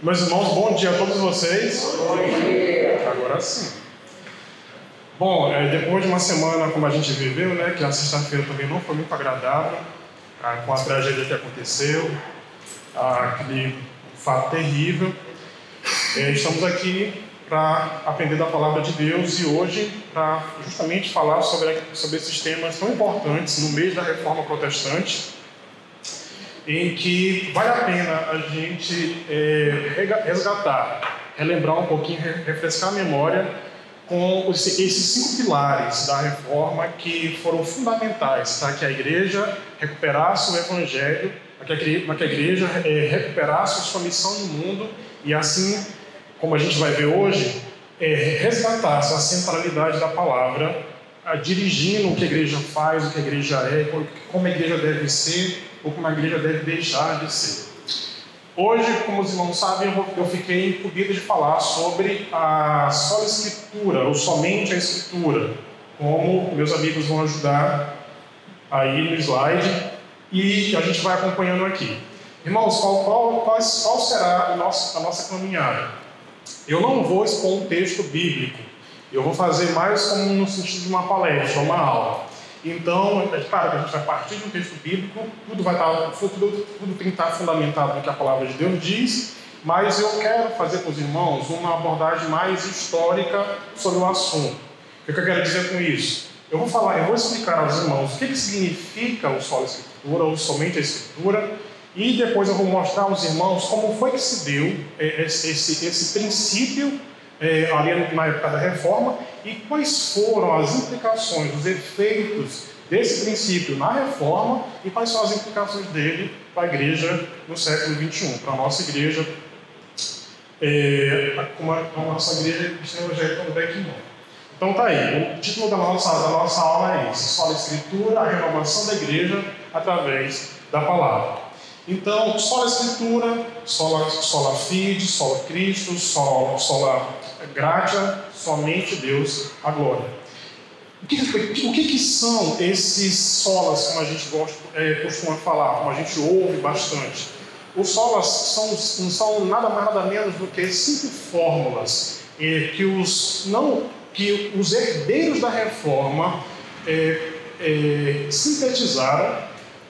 Meus irmãos, bom dia a todos vocês. Bom dia. Agora sim. Bom, é, depois de uma semana como a gente viveu, né, que a sexta-feira também não foi muito agradável, ah, com a tragédia que aconteceu, ah, aquele fato terrível, é, estamos aqui para aprender da palavra de Deus e hoje para justamente falar sobre, sobre esses temas tão importantes no mês da reforma protestante em que vale a pena a gente é, resgatar, relembrar um pouquinho, refrescar a memória com esses cinco pilares da reforma que foram fundamentais para que a igreja recuperasse o evangelho, para que a igreja é, recuperasse a sua missão no mundo e assim, como a gente vai ver hoje, é, resgatasse a centralidade da palavra, dirigindo o que a igreja faz, o que a igreja é, como a igreja deve ser ou como a igreja deve deixar de ser. Hoje, como os irmãos sabem, eu fiquei incumbido de falar sobre a só escritura, ou somente a escritura, como meus amigos vão ajudar aí no slide, e a gente vai acompanhando aqui. Irmãos, qual, qual, qual, qual será a nossa, a nossa caminhada? Eu não vou expor um texto bíblico, eu vou fazer mais como no sentido de uma palestra, uma aula. Então, é claro que a gente vai partir de um texto bíblico, tudo vai estar, tudo, tudo tem que estar fundamentado no que a palavra de Deus diz, mas eu quero fazer com os irmãos uma abordagem mais histórica sobre o assunto. O que eu quero dizer com isso? Eu vou falar, eu vou explicar aos irmãos o que, que significa o solo escritura, ou somente a escritura, e depois eu vou mostrar aos irmãos como foi que se deu é, esse, esse, esse princípio é, ali na época da reforma e quais foram as implicações, os efeitos desse princípio na reforma e quais são as implicações dele para a igreja no século XXI, para a nossa igreja, é, como a, a nossa igreja cristã evangélica no Beckmont. Então tá aí, o título da nossa, da nossa aula é esse, Sola Escritura, a renovação da igreja através da palavra. Então, sola Escritura, sola, sola Fide, sola Cristo, sola, sola Gratia, somente Deus a glória. O que, o que, que são esses solas, como a gente gosta, é, costuma falar, como a gente ouve bastante? Os solas são, não são nada mais nada menos do que cinco fórmulas é, que, os, não, que os herdeiros da reforma é, é sintetizaram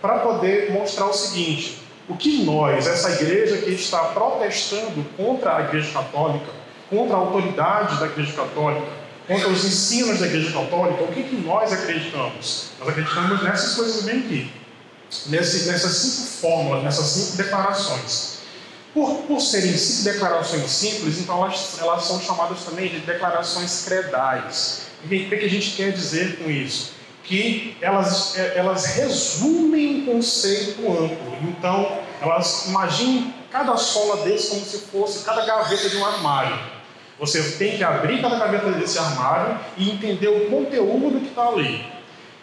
para poder mostrar o seguinte: o que nós, essa igreja que está protestando contra a igreja católica, contra a autoridade da Igreja Católica, contra os ensinos da Igreja Católica, o que, que nós acreditamos? Nós acreditamos nessas coisas bem aqui, nesse, nessas cinco fórmulas, nessas cinco declarações. Por, por serem cinco declarações simples, então elas, elas são chamadas também de declarações credais. O que, que a gente quer dizer com isso? Que elas, é, elas resumem um conceito amplo. Então, elas imaginem cada sola desse como se fosse cada gaveta de um armário. Você tem que abrir cada gaveta desse armário e entender o conteúdo que está ali.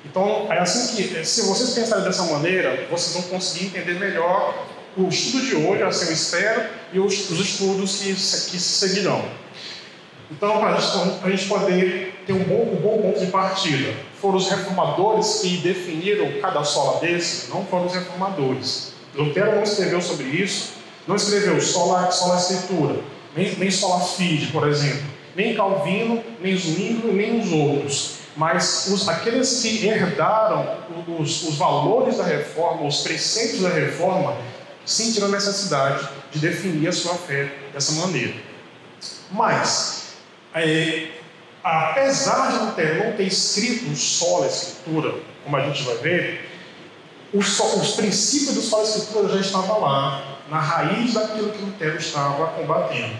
Então, é assim que, se vocês pensarem dessa maneira, vocês vão conseguir entender melhor o estudo de hoje, assim eu espero, e os, os estudos que, que se seguirão. Então, para a gente poder ter um bom, um bom ponto de partida, foram os reformadores que definiram cada sola desse, não foram os reformadores. Lutero não escreveu sobre isso, não escreveu só a, só a escritura nem, nem sola fide, por exemplo, nem Calvino, nem Zwingli, nem os outros, mas os, aqueles que herdaram os, os valores da reforma, os preceitos da reforma, sentiram a necessidade de definir a sua fé dessa maneira. Mas, é, apesar de Lutero não ter escrito só a Escritura, como a gente vai ver, os, os princípios do só a Escritura já estavam lá, na raiz daquilo que Lutero estava combatendo.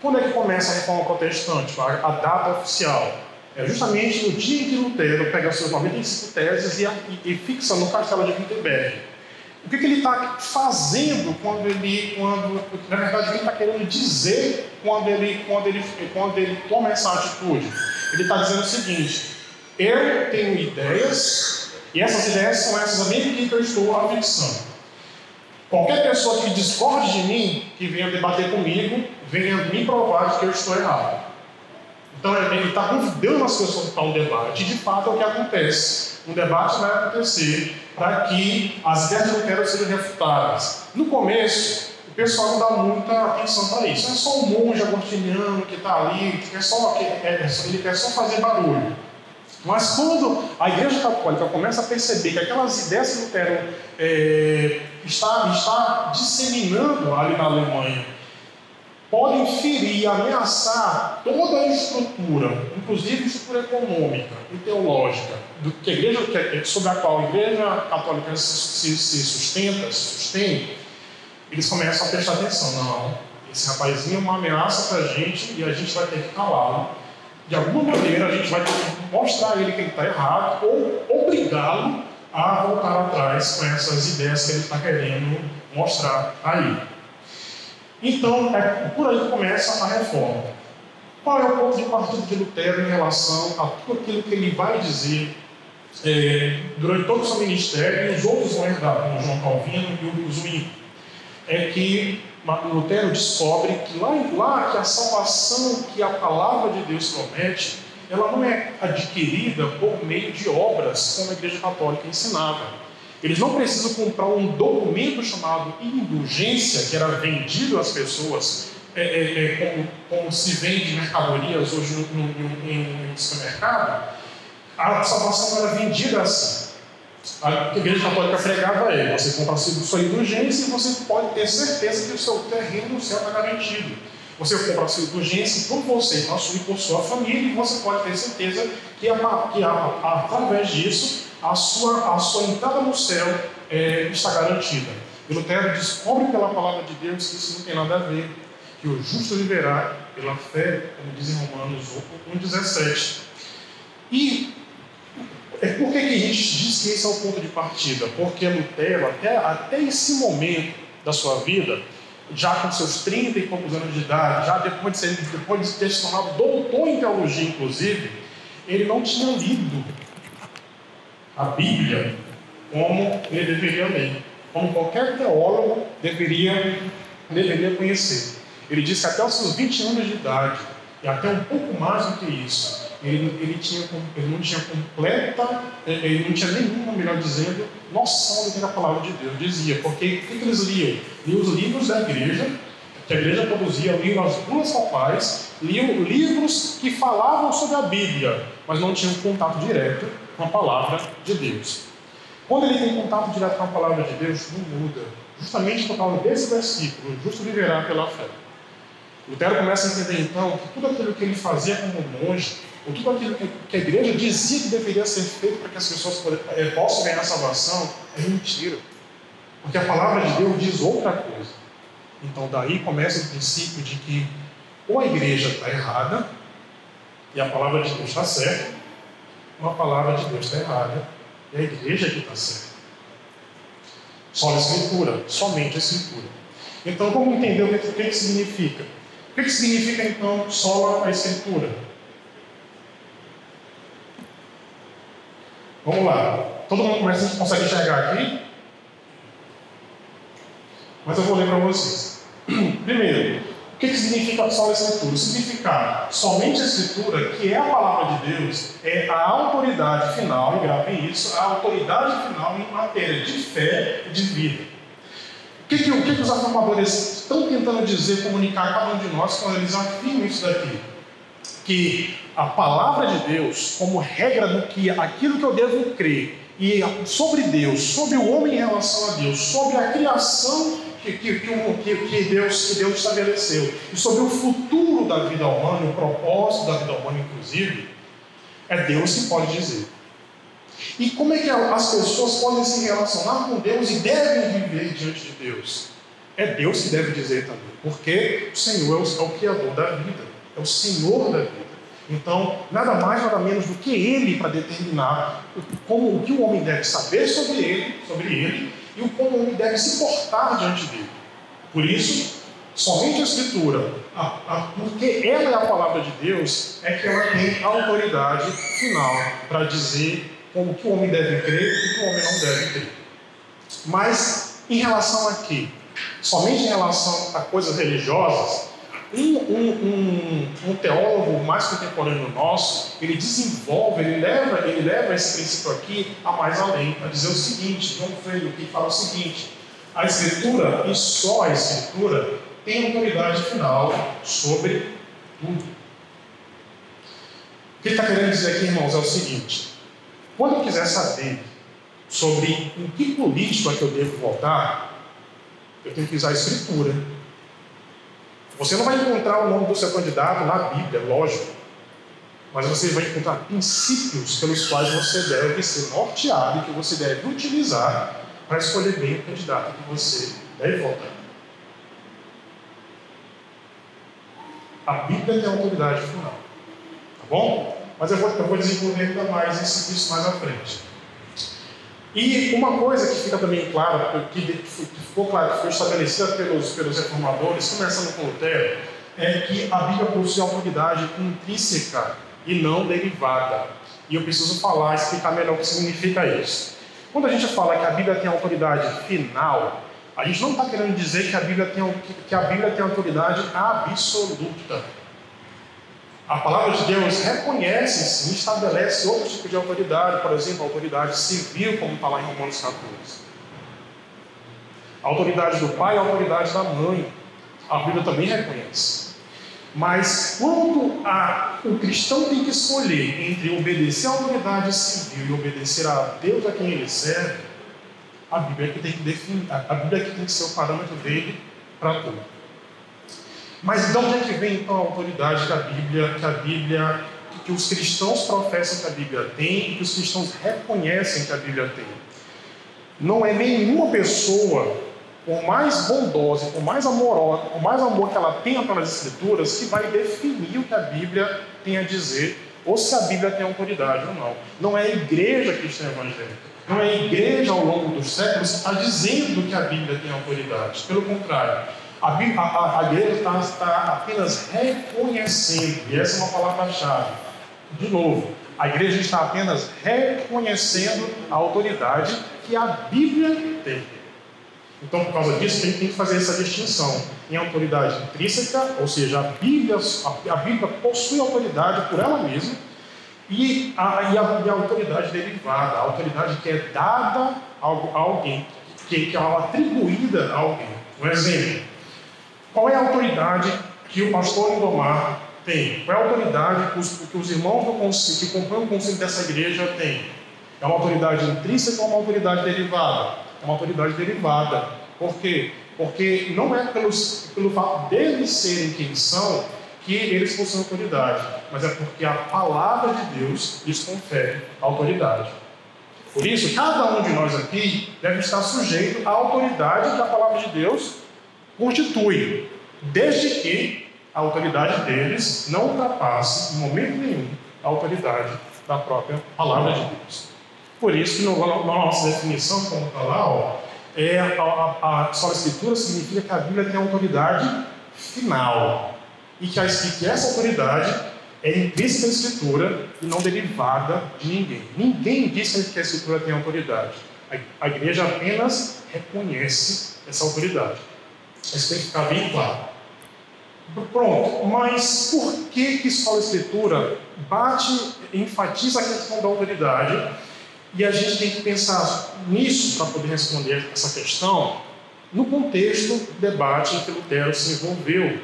Quando é que começa a reforma protestante? A, data oficial. É justamente no dia em que Lutero pega seus 95 teses e, e, e fixa no castelo de Wittenberg. O que, que ele está fazendo quando ele, quando, na verdade, ele está querendo dizer quando ele, quando, ele, quando ele toma essa atitude? Ele está dizendo o seguinte: eu tenho ideias e essas ideias são essas aqui que eu estou afixando. Qualquer pessoa que discorde de mim, que venha debater comigo, venha me provar que eu estou errado. Então ele está convidando as pessoas para um debate, e de fato é o que acontece. Um debate vai acontecer para que as ideias de Lutero sejam refutadas. No começo, pessoal não dá muita atenção para isso. É só o monge agostiniano que está ali, que quer só, é, é ele quer só fazer barulho. Mas quando a Igreja Católica começa a perceber que aquelas ideias que Lutero é, está, está disseminando ali na Alemanha podem ferir e ameaçar toda a estrutura, inclusive a estrutura econômica e teológica, do que a igreja, sobre a qual a Igreja Católica se, se sustenta, se sustém, eles começam a prestar atenção. Não, esse rapazinho é uma ameaça para a gente e a gente vai ter que calá-lo. De alguma maneira, a gente vai mostrar a ele que ele está errado ou obrigá-lo a voltar atrás com essas ideias que ele está querendo mostrar aí. Então, é por aí que começa a reforma. Qual é o ponto de partida de Lutero em relação a tudo aquilo que ele vai dizer é, durante todo o seu ministério, e os outros vão herdar, como João Calvino e o Zwingli? É que Lutero descobre que lá, lá que a salvação que a palavra de Deus promete, ela não é adquirida por meio de obras, como a Igreja Católica ensinava eles não precisam comprar um documento chamado indulgência, que era vendido às pessoas, é, é, é, como, como, se vende mercadorias hoje em supermercado. A salvação era vendida assim. A igreja católica pregava é: você compra sua indulgência e você pode ter certeza que o seu terreno no céu está garantido. Você compra a sua indulgência por você e por sua família, e você pode ter certeza que, que através disso a sua, a sua entrada no céu é, está garantida. E Lutero descobre pela palavra de Deus que isso não tem nada a ver, que o justo viverá pela fé, como diz em Romanos 1,17. E por que, que a gente diz que esse é o ponto de partida? Porque Lutero, até, até esse momento da sua vida, já com seus 30 e poucos anos de idade, já depois de, ser, depois de ter se tornado doutor em teologia, inclusive, ele não tinha lido a Bíblia como ele deveria ler, como qualquer teólogo deveria, deveria conhecer. Ele disse que até os seus 20 anos de idade, e até um pouco mais do que isso, ele, ele, tinha, ele não tinha completa, ele não tinha nenhuma, melhor dizendo, noção do que era a palavra de Deus dizia. Porque o que, eles liam? Liam os livros da igreja, que a igreja produzia, liam as duas papais, liam livros que falavam sobre a Bíblia, mas não tinham contato direto com a palavra de Deus. Quando ele tem contato direto com a palavra de Deus, não muda. Justamente por causa desse versículo, justo viverá pela fé. Lutero começa a entender então que tudo aquilo que ele fazia como monge, ou tudo aquilo que a igreja dizia que deveria ser feito para que as pessoas eh, possam ganhar salvação, é mentira. Porque a palavra de Deus diz outra coisa. Então daí começa o princípio de que ou a igreja está errada e a palavra de Deus está certa, uma palavra de Deus está errada e a igreja que está certa. Só a Escritura, somente a Escritura. Então, vamos entender o que, o que significa. O que significa, então, só a Escritura? Vamos lá. Todo mundo começa, consegue enxergar aqui? Mas eu vou ler para vocês. Primeiro, o que, que significa só a Escritura? O significado, somente a Escritura, que é a palavra de Deus, é a autoridade final, e gravem isso, a autoridade final em matéria de fé e de vida. O que, que, que, que os afirmadores estão tentando dizer, comunicar a cada um de nós quando eles afirmam isso daqui? Que a palavra de Deus, como regra do que aquilo que eu devo crer, e sobre Deus, sobre o homem em relação a Deus, sobre a criação que, que, que, que, Deus, que Deus estabeleceu. E sobre o futuro da vida humana, o propósito da vida humana, inclusive, é Deus que pode dizer. E como é que as pessoas podem se relacionar com Deus e devem viver diante de Deus? É Deus que deve dizer também, porque o Senhor é o, é o Criador da vida, é o Senhor da vida. Então, nada mais, nada menos do que Ele para determinar como o que o homem deve saber sobre Ele, sobre Ele e o como o homem deve se portar diante dele. Por isso, somente a Escritura, a, a, porque ela é a palavra de Deus, é que ela tem a autoridade final para dizer como que o homem deve crer e que o homem não deve crer. Mas, em relação a quê? Somente em relação a coisas religiosas, um, um, um, um, teólogo mais contemporâneo nosso, ele desenvolve, ele leva, ele leva esse princípio aqui a mais além, a dizer o seguinte, João Freire que fala o seguinte, a Escritura, e só a Escritura, tem autoridade final sobre tudo. O que ele está querendo dizer aqui, irmãos, é o seguinte: quando eu quiser saber sobre em que político é que eu devo votar, eu tenho que usar a Escritura. Você não vai encontrar o nome do seu candidato na Bíblia, lógico, mas você vai encontrar princípios pelos quais você deve ser norteado e que você deve utilizar para escolher bem o candidato que você deve votar. A Bíblia tem autoridade final. Tá bom? Mas eu vou, eu vou desenvolver ainda mais isso mais à frente. E uma coisa que fica também clara, que ficou claro, que foi estabelecida pelos, pelos reformadores, começando com Lutero, é que a Bíblia possui autoridade intrínseca e não derivada. E eu preciso falar, explicar melhor o que significa isso. Quando a gente fala que a Bíblia tem autoridade final, a gente não está querendo dizer que a Bíblia tem, que a Bíblia tem autoridade absoluta. A palavra de Deus reconhece, sim, estabelece outro tipo de autoridade, por exemplo, a autoridade civil, como está lá em Romanos 14. A autoridade do pai e a autoridade da mãe. A Bíblia também reconhece. Mas quando a, o cristão tem que escolher entre obedecer à autoridade civil e obedecer a Deus a quem ele serve, a Bíblia é que tem que definir, a Bíblia é que tem que ser o parâmetro dele para tudo. Mas de onde é que vem então a autoridade que a Bíblia, que a Bíblia, que os cristãos professam que a Bíblia tem e que os cristãos reconhecem que a Bíblia tem? Não é nenhuma pessoa, por mais bondosa, por mais amorosa, por mais amor que ela tenha pelas Escrituras, que vai definir o que a Bíblia tem a dizer, ou se a Bíblia tem autoridade ou não. Não é a igreja cristã evangélica, não é a igreja ao longo dos séculos está dizendo que a Bíblia tem autoridade. Pelo contrário, a, a, a igreja está, apenas reconhecendo, e essa é uma palavra-chave. De novo, a igreja está apenas reconhecendo a autoridade que a Bíblia tem. Então, por causa disso, tem, tem que fazer essa distinção em autoridade intrínseca, ou seja, a Bíblia, a, a Bíblia possui autoridade por ela mesma, e a, e a, e a autoridade derivada, a autoridade que é dada a, a alguém, que, que é atribuída a alguém. Um exemplo, qual é a autoridade que o pastor Lindomar tem? Qual é a autoridade que os, que os irmãos do conselho, que compõem o conselho dessa igreja têm? É uma autoridade intrínseca ou uma autoridade derivada? É uma autoridade derivada. Por quê? Porque não é pelos, pelo fato deles serem quem são que eles possuem autoridade, mas é porque a palavra de Deus lhes confere autoridade. Por isso, cada um de nós aqui deve estar sujeito à autoridade que a palavra de Deus constitui, desde que a autoridade deles não ultrapasse, em momento nenhum, a autoridade da própria palavra de Deus. Por isso que no, na nossa definição, como está lá, ó, é, a, a, a só escritura significa que a Bíblia tem autoridade final. E que, a, que essa autoridade é intrínseca da escritura e não derivada de ninguém. Ninguém diz que a escritura tem autoridade. A, a igreja apenas reconhece essa autoridade. Isso tem que ficar bem claro. Pronto, mas por que, que só a Escritura bate, enfatiza a questão da autoridade? E a gente tem que pensar nisso para poder responder essa questão no contexto do debate em que Lutero se envolveu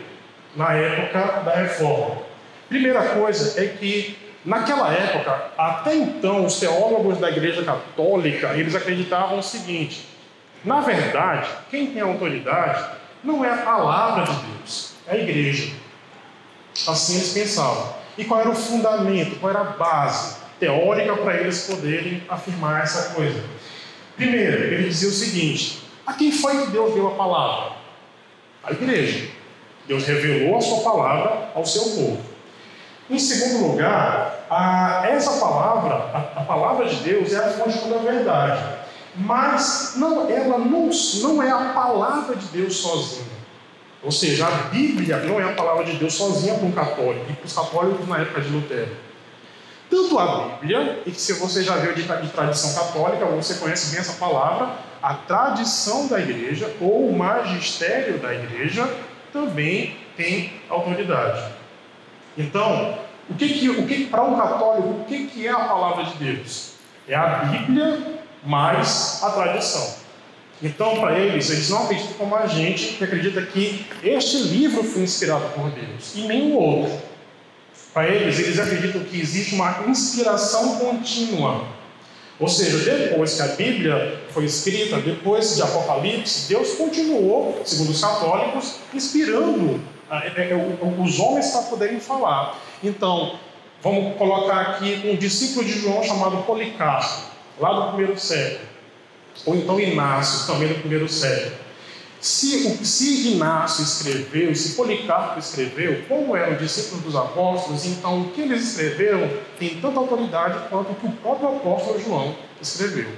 na época da reforma. Primeira coisa é que naquela época, até então, os teólogos da Igreja Católica eles acreditavam o seguinte: na verdade, quem tem autoridade não é a palavra de Deus, é a igreja. Assim eles pensavam. E qual era o fundamento, qual era a base teórica para eles poderem afirmar essa coisa? Primeiro, ele dizia o seguinte: a quem foi que Deus deu a palavra? A igreja. Deus revelou a sua palavra ao seu povo. Em segundo lugar, a, essa palavra, a, a, palavra de Deus, é a fonte da verdade mas não, ela não, não é a palavra de Deus sozinha. Ou seja, a Bíblia não é a palavra de Deus sozinha para um católico e para os católicos na época de Lutero. Tanto a Bíblia, e se você já viu de, de tradição católica, você conhece bem essa palavra, a tradição da igreja ou o magistério da igreja também tem autoridade. Então, o que, que, o que para um católico, o que, que é a palavra de Deus? É a Bíblia mais a tradição. Então, para eles, eles não acreditam como a gente, que acredita que este livro foi inspirado por Deus e nenhum outro. Para eles, eles acreditam que existe uma inspiração contínua. Ou seja, depois que a Bíblia foi escrita, depois de Apocalipse, Deus continuou, segundo os católicos, inspirando ah, é, é, os homens para poderem falar. Então, vamos colocar aqui um discípulo de João chamado Policarpo, lá do primeiro século ou então Inácio, também no primeiro século. Se, se Inácio escreveu, se Policarpo escreveu, como eram discípulos dos apóstolos, então o que eles escreveram tem tanta autoridade quanto o que o próprio apóstolo João escreveu.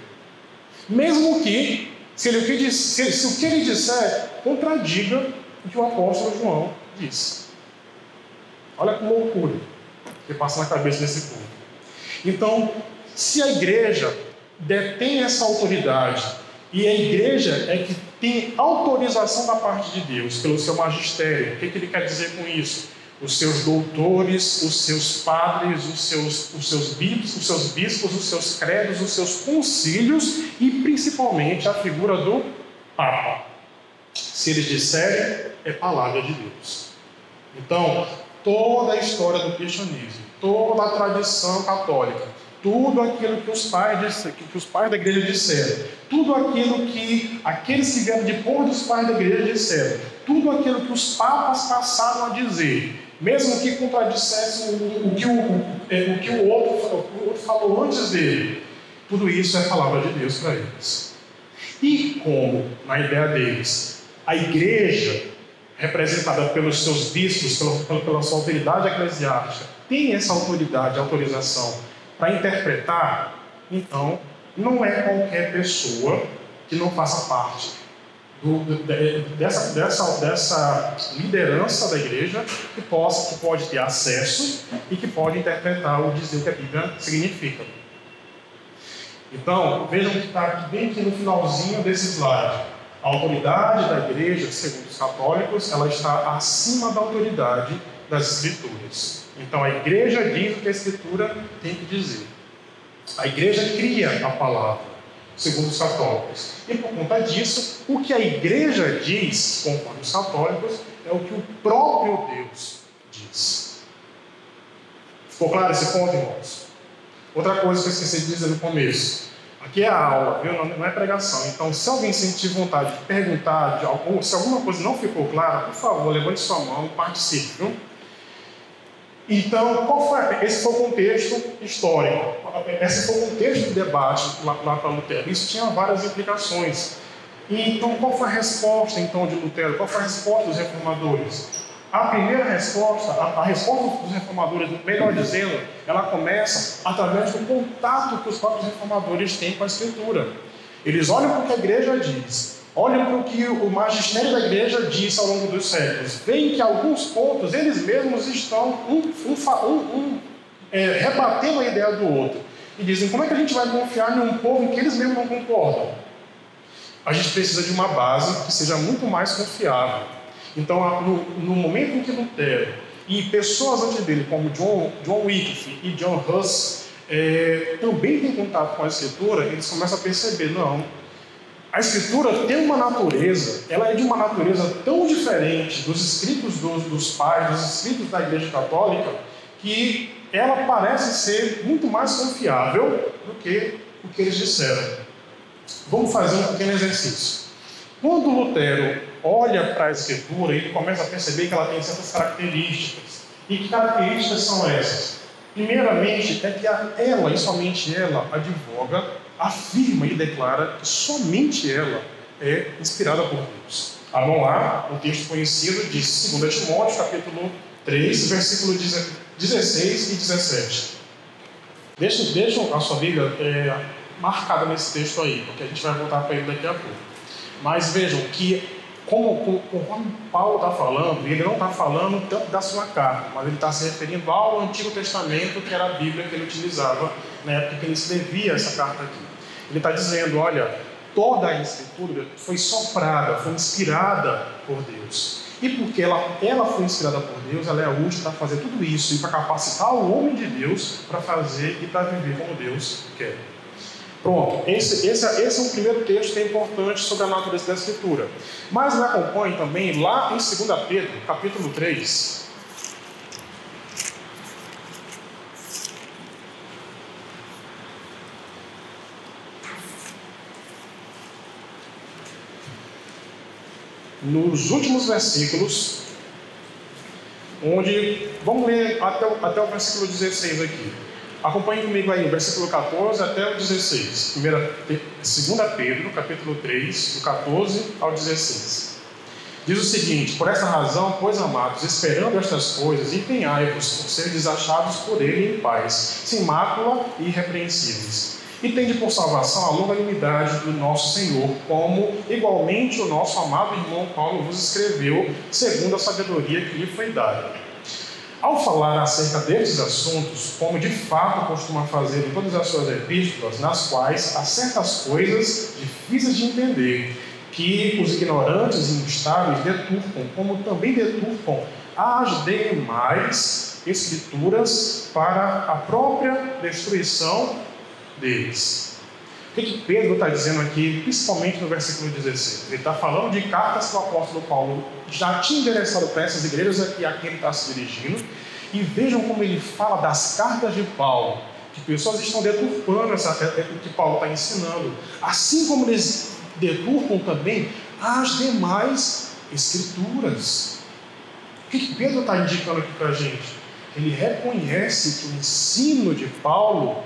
Mesmo que, se, ele, se, se o que ele disser contradiga o que o apóstolo João disse. Olha que loucura que passa na cabeça desse povo. Então, se a igreja detém essa autoridade e a igreja é que tem autorização da parte de Deus pelo seu magistério. O que, que ele quer dizer com isso? Os seus doutores, os seus padres, os seus, os seus bispos, os seus bispos, os seus credos, os seus concílios e principalmente a figura do Papa. Se eles disserem, é palavra de Deus. Então, toda a história do cristianismo, toda a tradição católica tudo aquilo que os pais, que os pais da igreja disseram, tudo aquilo que aqueles que vieram depois dos pais da igreja disseram, tudo aquilo que os papas passaram a dizer, mesmo que contradissessem o, o, que, o, o, que o, outro, o outro falou antes dele, tudo isso é palavra de Deus para eles. E como, na ideia deles, a igreja, representada pelos seus bispos, pela, pela sua autoridade eclesiástica, tem essa autoridade, autorização para interpretar, então, não é qualquer pessoa que não faça parte do, dessa, dessa, dessa liderança da igreja que, possa, que pode ter acesso e que pode interpretar ou dizer o que a Bíblia significa. Então, vejam que está bem aqui no finalzinho desse slide. A autoridade da igreja, segundo os católicos, ela está acima da autoridade das escrituras. Então a igreja diz o que a escritura tem que dizer. A igreja cria a palavra, segundo os católicos. E por conta disso, o que a igreja diz, conforme os católicos, é o que o próprio Deus diz. Ficou claro esse ponto, irmãos? Outra coisa que eu esqueci de dizer no começo. Aqui é a aula, viu? Não é pregação. Então, se alguém sentir vontade de perguntar, de algum, se alguma coisa não ficou clara, por favor, levante sua mão e participe, viu? Então, qual foi, esse foi o contexto histórico, esse foi o contexto do debate lá, lá para Lutero. Isso tinha várias implicações. Então, qual foi a resposta então de Lutero? Qual foi a resposta dos reformadores? A primeira resposta, a, a resposta dos reformadores, melhor dizendo, ela começa através do contato que os próprios reformadores têm com a Escritura. Eles olham para o que a igreja diz, Olhem para o que o magistério da igreja disse ao longo dos séculos. Veem que alguns pontos eles mesmos estão um, um, um, é, rebatendo a ideia do outro. E dizem: como é que a gente vai confiar em um povo em que eles mesmos não concordam? A gente precisa de uma base que seja muito mais confiável. Então, no, no momento em que Lutero e pessoas antes dele, como John, John Wycliffe e John Huss, é, também têm contato com a escritura, eles começam a perceber: não, a escritura tem uma natureza, ela é de uma natureza tão diferente dos escritos dos, dos pais, dos escritos da Igreja Católica, que ela parece ser muito mais confiável do que o que eles disseram. Vamos fazer um pequeno exercício. Quando Lutero olha para a Escritura, ele começa a perceber que ela tem certas características. E que características são essas? Primeiramente, é que ela, e somente ela, advoga afirma e declara que somente ela é inspirada por Deus. Vamos lá, um texto conhecido de 2 Timóteo, capítulo 3, versículo 16 e 17. Deixa, deixa a sua Bíblia é, marcada nesse texto aí, porque a gente vai voltar para ele daqui a pouco. Mas vejam que, como, conforme Paulo está falando, ele não está falando tanto da sua carta, mas ele está se referindo ao Antigo Testamento, que era a Bíblia que ele utilizava na época que ele escrevia essa carta aqui. Ele está dizendo: olha, toda a Escritura foi soprada, foi inspirada por Deus. E porque ela, ela foi inspirada por Deus, ela é útil para fazer tudo isso e para capacitar o homem de Deus para fazer e para viver como Deus quer. Pronto, esse, esse, esse é um primeiro texto que é importante sobre a natureza da Escritura. Mas me acompanhe também lá em 2 Pedro, capítulo 3. Nos últimos versículos, onde, vamos ler até, até o versículo 16 aqui. Acompanhe comigo aí, versículo 14 até o 16. Primeira, 2 Pedro, capítulo 3, do 14 ao 16. Diz o seguinte: Por essa razão, pois amados, esperando estas coisas, empenhai-vos por ser desachados por ele em paz, sem mácula e irrepreensíveis. E tende por salvação a longanimidade do nosso Senhor, como igualmente o nosso amado irmão Paulo vos escreveu, segundo a sabedoria que lhe foi dada ao falar acerca desses assuntos, como de fato costuma fazer em todas as suas epístolas, nas quais há certas coisas difíceis de entender, que os ignorantes e instáveis deturpam, como também deturpam as demais escrituras para a própria destruição deles. O que, que Pedro está dizendo aqui, principalmente no versículo 16? Ele está falando de cartas que o apóstolo Paulo já tinha endereçado para essas igrejas a quem ele está se dirigindo. E vejam como ele fala das cartas de Paulo, que pessoas estão deturpando essa, é, o que Paulo está ensinando. Assim como eles deturpam também as demais escrituras. O que Pedro está indicando aqui para a gente? Ele reconhece que o ensino de Paulo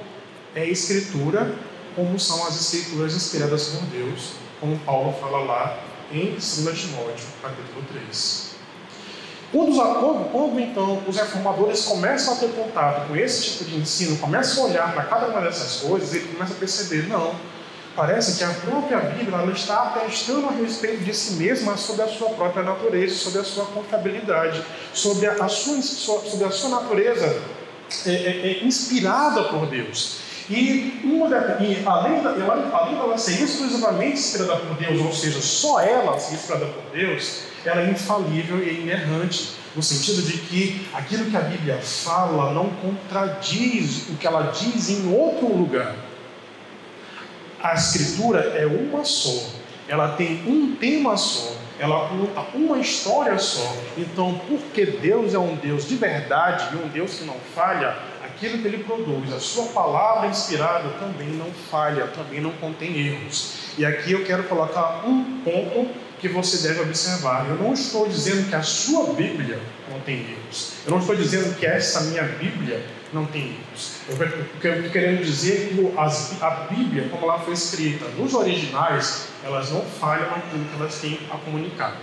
é escritura como são as escrituras inspiradas por Deus, como Paulo fala lá em 2 Timóteo, capítulo 3. Quando, quando, quando, então os reformadores começam a ter contato com esse tipo de ensino, começam a olhar para cada uma dessas coisas, ele começa a perceber, não, parece que a própria Bíblia ela está atestando a respeito de si mesma sobre a sua própria natureza, sobre a sua confiabilidade, sobre a sua, sobre a sua natureza é, é, é, inspirada por Deus. E, uma da, e além, da, além dela ser exclusivamente inspirada por Deus, ou seja, só ela ser inspirada por Deus, ela é infalível e inerrante, no sentido de que aquilo que a Bíblia fala não contradiz o que ela diz em outro lugar. A Escritura é uma só, ela tem um tema só, ela conta uma história só. Então, porque Deus é um Deus de verdade e um Deus que não falha, aquilo que ele produz, a sua palavra inspirada também não falha, também não contém erros. E aqui eu quero colocar um ponto que você deve observar. Eu não estou dizendo que a sua Bíblia tem erros. Eu não estou dizendo que essa minha Bíblia não tem erros. Eu estou querendo dizer que a Bíblia, como ela foi escrita nos originais, elas não falham naquilo que elas têm a comunicar.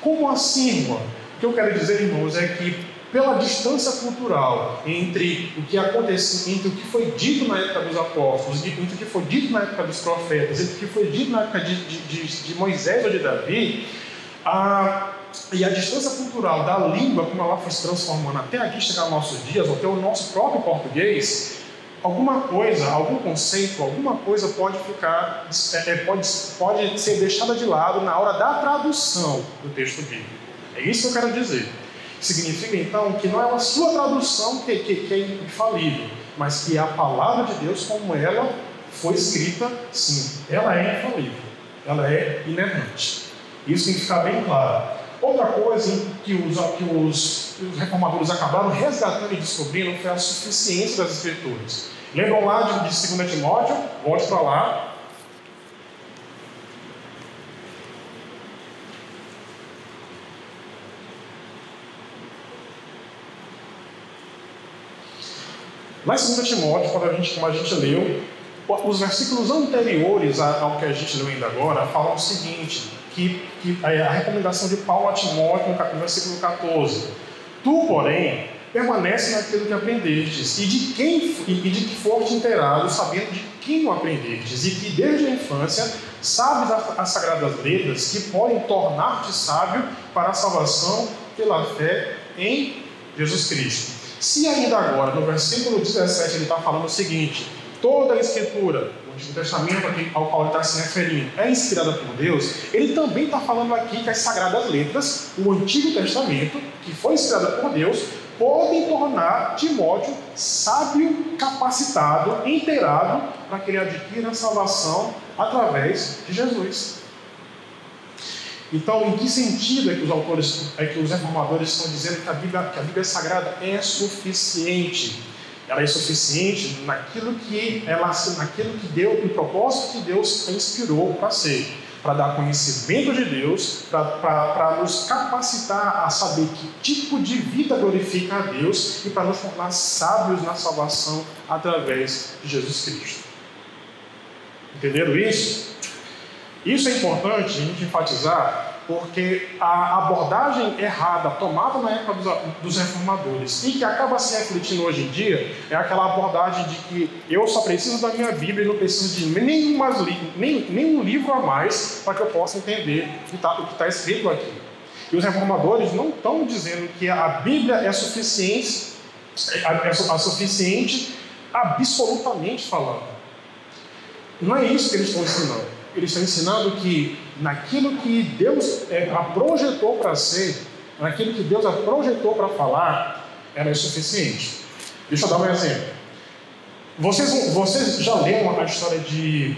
Como assim, irmão? O que eu quero dizer, irmãos, é que pela distância cultural entre o que aconteceu, entre o que foi dito na época dos apóstolos, entre o que foi dito na época dos profetas, entre o que foi dito na época de, de, de Moisés ou de Davi, a, e a distância cultural da língua, como ela foi se transformando até aqui chegar aos nossos dias, até o nosso próprio português, alguma coisa, algum conceito, alguma coisa pode ficar, é, é pode, pode ser deixada de lado na hora da tradução do texto bíblico. É isso que eu quero dizer. Significa então que não é a sua tradução que, que, que é infalível, mas que a palavra de Deus, como ela foi escrita, sim, ela é infalível, ela é inerrante. Isso tem que ficar bem claro. Outra coisa que os, que os, os reformadores acabaram resgatando e descobrindo foi a suficiência das Escrituras. Lembram lá de, de 2 Timóteo? Volte para lá, Lá em 2 Timóteo, quando a gente, como a gente leu, os versículos anteriores ao que a gente leu ainda agora falam o seguinte, que, que a recomendação de Paulo a Timóteo, no versículo 14, Tu, porém, permanece naquilo que aprendestes, e de quem e de que foste inteirado, sabendo de quem o aprendestes, e que desde a infância sabes as sagradas letras que podem tornar-te sábio para a salvação pela fé em Jesus Cristo. Se ainda agora, no versículo 17, ele está falando o seguinte: toda a escritura, o Antigo Testamento ao qual ele está se referindo, é inspirada por Deus, ele também está falando aqui que as sagradas letras, o Antigo Testamento, que foi inspirada por Deus, podem tornar Timóteo sábio, capacitado, inteirado, para que ele adquira a salvação através de Jesus. Então, em que sentido é que os autores, é que os reformadores estão dizendo que a Bíblia, que a Bíblia Sagrada é suficiente? Ela é suficiente naquilo que ela, naquilo que Deus, no propósito que Deus inspirou para ser, para dar conhecimento de Deus, para nos capacitar a saber que tipo de vida glorifica a Deus e para nos tornar sábios na salvação através de Jesus Cristo. Entenderam isso? Isso é importante a gente enfatizar porque a abordagem errada tomada na época dos, reformadores e que acaba se refletindo hoje em dia é aquela abordagem de que eu só preciso da minha Bíblia e não preciso de nem, nenhum livro a mais para que eu possa entender o que está tá escrito aqui. E os reformadores não estão dizendo que a Bíblia é suficiente, é, é suficiente absolutamente falando. Não é isso que eles estão ensinando ele está ensinando que naquilo que Deus é, a projetou para ser, naquilo que Deus a projetou para falar, ela é suficiente. Deixa eu dar um exemplo. Vocês, vocês já leram a história de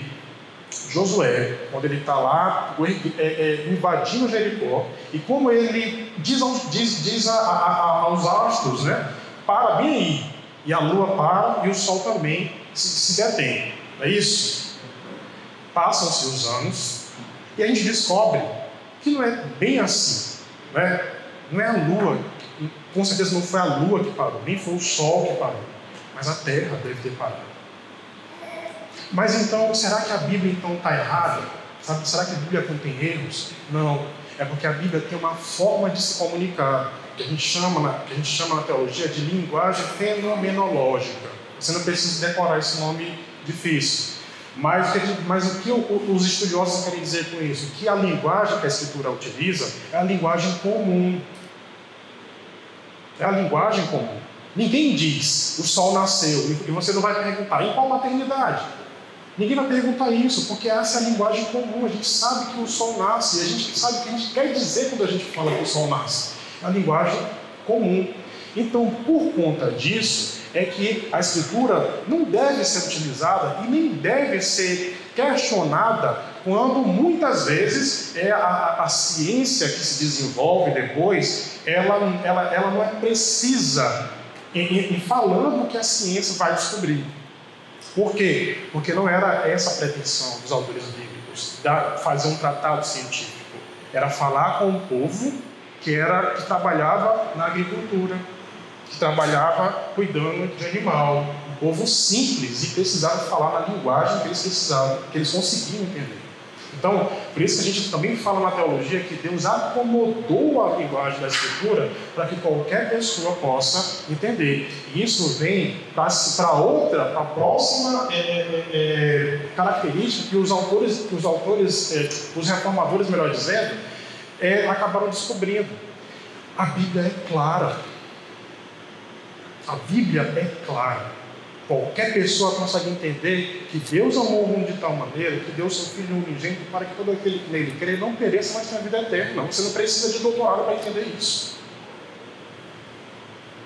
Josué, quando ele está lá é, é, invadindo Jericó, e como ele diz, aos, diz, diz a, a, a, aos astros, né? Para bem aí. E a lua para e o sol também se, se detém. É isso? Passam-se os anos e a gente descobre que não é bem assim. Né? Não é a lua, com certeza não foi a lua que parou, nem foi o sol que parou, mas a terra deve ter parado. Mas então, será que a Bíblia então está errada? Será que a Bíblia contém erros? Não. É porque a Bíblia tem uma forma de se comunicar, que a gente chama na, que a gente chama na teologia de linguagem fenomenológica. Você não precisa decorar esse nome difícil. Mas, mas o que os estudiosos querem dizer com isso? Que a linguagem que a Escritura utiliza é a linguagem comum. É a linguagem comum. Ninguém diz o sol nasceu e você não vai perguntar em qual maternidade. Ninguém vai perguntar isso, porque essa é a linguagem comum. A gente sabe que o sol nasce, e a gente sabe o que a gente quer dizer quando a gente fala que o sol nasce. É a linguagem comum. Então, por conta disso, é que a escritura não deve ser utilizada e nem deve ser questionada quando muitas vezes é a, a ciência que se desenvolve depois, ela, ela, ela não é precisa em, em falando o que a ciência vai descobrir. Por quê? Porque não era essa a pretensão dos autores bíblicos, da, fazer um tratado científico. Era falar com o povo que, era, que trabalhava na agricultura, que trabalhava cuidando de animal, povo simples e precisava falar na linguagem que eles precisavam, que eles conseguiam entender. Então, por isso que a gente também fala na teologia que Deus acomodou a linguagem da Escritura para que qualquer pessoa possa entender. E isso vem para outra, para a próxima é, é, é, característica que os autores, que os autores, é, os reformadores, melhor dizendo, é, acabaram descobrindo. A Bíblia é clara. A Bíblia é clara. Qualquer pessoa consegue entender que Deus amou o mundo de tal maneira que deu seu Filho unigênito para que todo aquele que nele crê não pereça, mas tenha vida eterna. Não, você não precisa de doutorado para entender isso.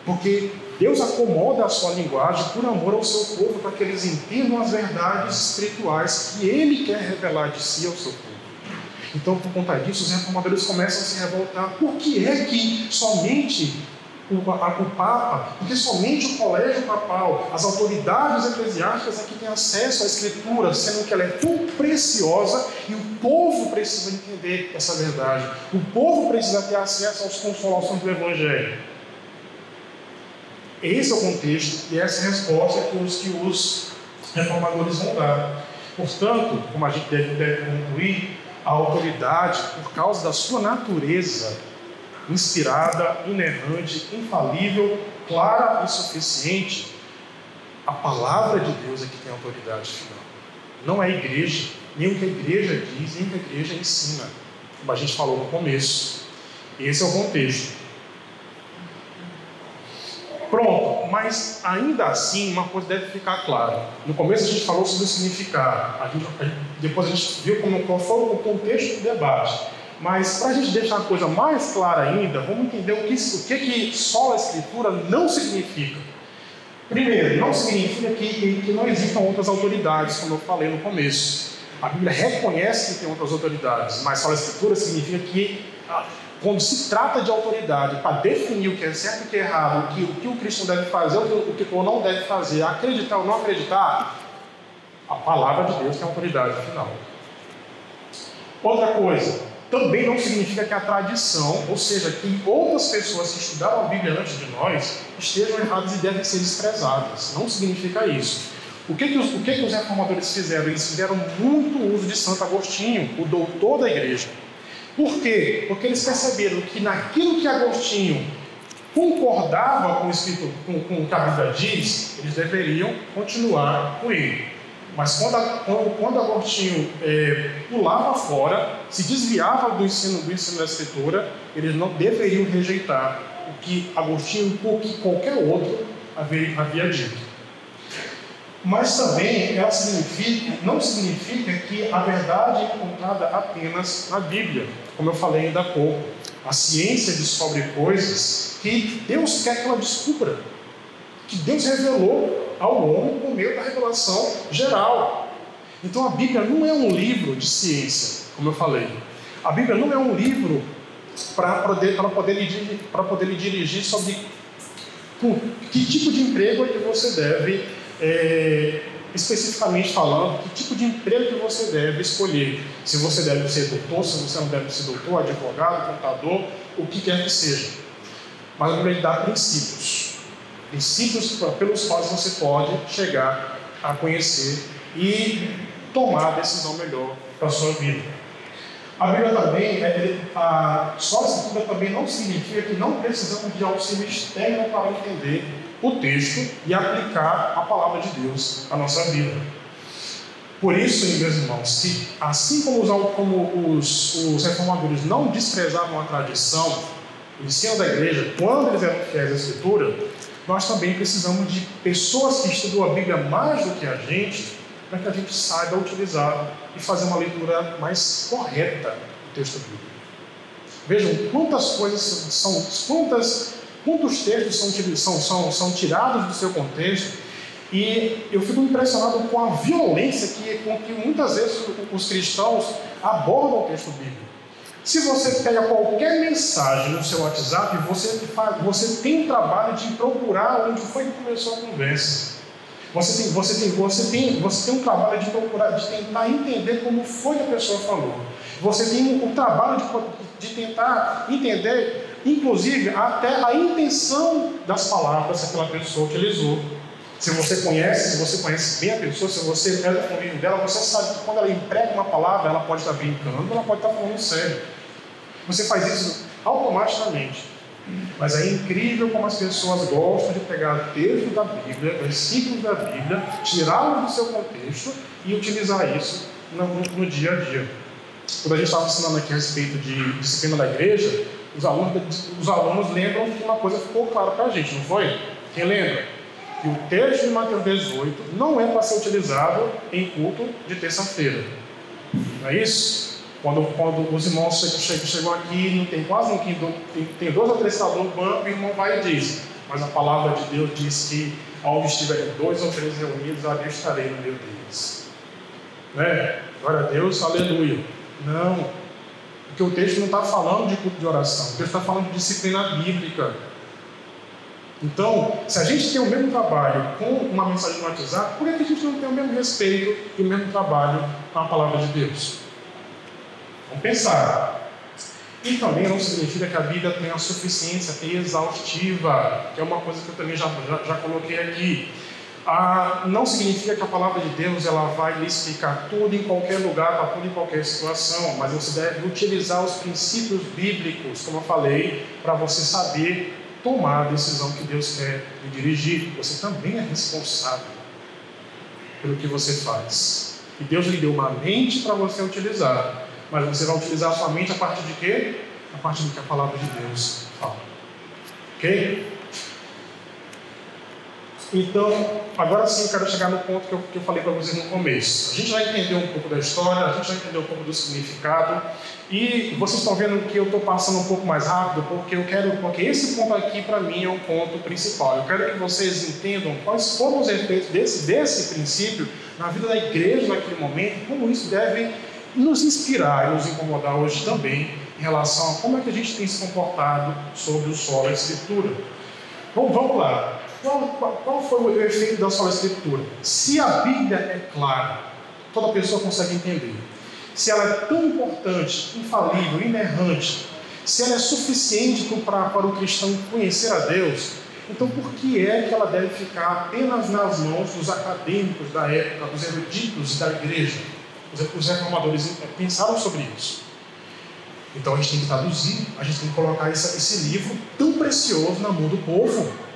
Porque Deus acomoda a sua linguagem por amor ao seu povo, para que eles entendam as verdades espirituais que Ele quer revelar de si ao seu povo. Então, por conta disso, os reformadores começam a se revoltar. Por que é que somente o, a, o Papa, porque somente o colégio papal, as autoridades eclesiásticas é que têm acesso à Escritura, sendo que ela é tão preciosa e o povo precisa entender essa verdade. O povo precisa ter acesso às consolações do Evangelho. Esse é o contexto e essa é a resposta que os, que os reformadores vão dar. Portanto, como a gente deve, deve concluir, a autoridade, por causa da sua natureza, inspirada, inerrante, infalível, clara e suficiente, a palavra de Deus é que tem autoridade final. Não é a igreja, nem o que a igreja diz, nem o que a igreja ensina, como a gente falou no começo. Esse é o contexto. Pronto, mas ainda assim uma coisa deve ficar clara. No começo a gente falou sobre o significado, a gente, a depois a gente viu como, qual foi o contexto do debate. Mas para a gente deixar a coisa mais clara ainda, vamos entender o que, o que, que só a Escritura não significa. Primeiro, não significa que, que não existam outras autoridades, como eu falei no começo. A Bíblia reconhece que tem outras autoridades, mas só a Escritura significa que ah, quando se trata de autoridade para definir o que é certo e o que é errado, o que o, que o cristão deve fazer, o que o não deve fazer, acreditar ou não acreditar, a palavra de Deus tem autoridade final. Outra coisa, também não significa que a tradição, ou seja, que outras pessoas que estudaram a Bíblia antes de nós, estejam erradas e devem ser desprezadas. Não significa isso. O que, que, os, o que, que os reformadores fizeram? Eles fizeram muito uso de Santo Agostinho, o doutor da igreja. Por quê? Porque eles perceberam que naquilo que Agostinho concordava com o, Espírito, com, com o que a Bíblia diz, eles deveriam continuar com ele. Mas quando, quando, quando Agostinho é, pulava fora, se desviava do ensino, do ensino da Escritura, eles não deveriam rejeitar o que Agostinho ou que qualquer outro havia, havia dito. Mas também ela significa, não significa que a verdade é encontrada apenas na Bíblia, como eu falei ainda há pouco. A ciência descobre coisas que Deus quer que ela descubra, que Deus revelou ao homem por meio da revelação geral. Então a Bíblia não é um livro de ciência, como eu falei. A Bíblia não é um livro para poder, poder, poder lhe dirigir sobre que tipo de emprego é que você deve é, especificamente falando que tipo de emprego que você deve escolher. Se você deve ser doutor, se você não deve ser doutor, advogado, contador, o que quer que seja. Mas a Bíblia dá princípios. Princípios pelos quais você pode chegar a conhecer e tomar a decisão melhor para a sua vida. A Bíblia também, é, a, só a escritura também não significa que não precisamos de auxílio externo para entender o texto e aplicar a palavra de Deus à nossa vida. Por isso, meus irmãos, que assim como os, como os, os reformadores não desprezavam a tradição, o ensino da igreja, quando eles eram fiéis à Escritura, nós também precisamos de pessoas que estudam a Bíblia mais do que a gente, para que a gente saiba utilizar e fazer uma leitura mais correta do texto bíblico. Vejam quantas coisas são, quantas Muitos textos são, são, são, são tirados do seu contexto e eu fico impressionado com a violência que, com que muitas vezes os cristãos abordam o texto bíblico. Se você pega qualquer mensagem no seu WhatsApp, você, você tem o trabalho de procurar onde foi que começou a conversa. Você tem, você, tem, você, tem, você tem um trabalho de procurar, de tentar entender como foi que a pessoa falou. Você tem o trabalho de, de tentar entender inclusive até a intenção das palavras que aquela pessoa utilizou. Se você conhece, se você conhece bem a pessoa, se você é do convívio dela, você sabe que quando ela emprega uma palavra, ela pode estar brincando, ela pode estar falando sério. Você faz isso automaticamente. Mas é incrível como as pessoas gostam de pegar texto da Bíblia, versículos da Bíblia, tirá-los do seu contexto e utilizar isso no, no, dia a dia. Quando a gente estava ensinando aqui a respeito de disciplina da igreja, os alunos, os alunos lembram que uma coisa ficou clara para a gente, não foi? Quem lembra? Que o texto de Mateus 18 não é para ser utilizado em culto de terça-feira. Não é isso? Quando, quando os irmãos chegam, chegam aqui, tem quase um quinto, tem, tem dois ou três estados no banco, o irmão vai e diz: Mas a palavra de Deus diz que onde estiverem dois ou três reunidos, ali estarei no meio deles. Né? Glória a Deus, aleluia. Não, porque o texto não está falando de culto de oração, o texto está falando de disciplina bíblica. Então, se a gente tem o mesmo trabalho com uma mensagem no WhatsApp, por que a gente não tem o mesmo respeito e o mesmo trabalho com a palavra de Deus? Pensar. E também não significa que a Bíblia tenha suficiência exaustiva, que é uma coisa que eu também já, já, já coloquei aqui. Ah, não significa que a palavra de Deus ela vai lhe explicar tudo em qualquer lugar, para tudo em qualquer situação, mas você deve utilizar os princípios bíblicos, como eu falei, para você saber tomar a decisão que Deus quer lhe dirigir. Você também é responsável pelo que você faz. E Deus lhe deu uma mente para você utilizar, mas você vai utilizar a sua mente a partir de quê? A partir do que a palavra de Deus fala. Ok? Então, agora sim eu quero chegar no ponto que eu, que eu falei para vocês no começo. A gente já entendeu um pouco da história, a gente já entendeu um pouco do significado, e vocês estão vendo que eu estou passando um pouco mais rápido, porque eu quero, porque esse ponto aqui para mim é um ponto principal. Eu quero que vocês entendam quais foram os efeitos desse, desse princípio na vida da igreja naquele momento, como isso deve nos inspirar e nos incomodar hoje também em relação a como é que a gente tem se comportado sobre o solo da escritura. Bom, vamos lá. Qual, qual, qual foi o efeito da sola escritura? Se a Bíblia é clara, toda pessoa consegue entender. Se ela é tão importante, infalível, inerrante, se ela é suficiente para, para o cristão conhecer a Deus, então por que é que ela deve ficar apenas nas mãos dos acadêmicos da época, dos eruditos da igreja? Os reformadores pensaram sobre isso. Então a gente tem que traduzir, a gente tem que colocar esse, esse livro tão precioso na mão do povo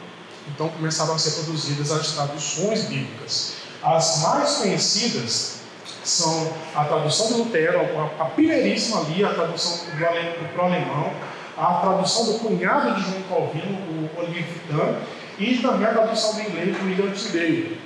então começaram a ser produzidas as traduções bíblicas. As mais conhecidas são a tradução de Lutero, a primeiríssima ali, a tradução do alemão, a tradução do cunhado de João Calvino, o Olivier Vitan, e também a tradução do inglês do William Tyndale.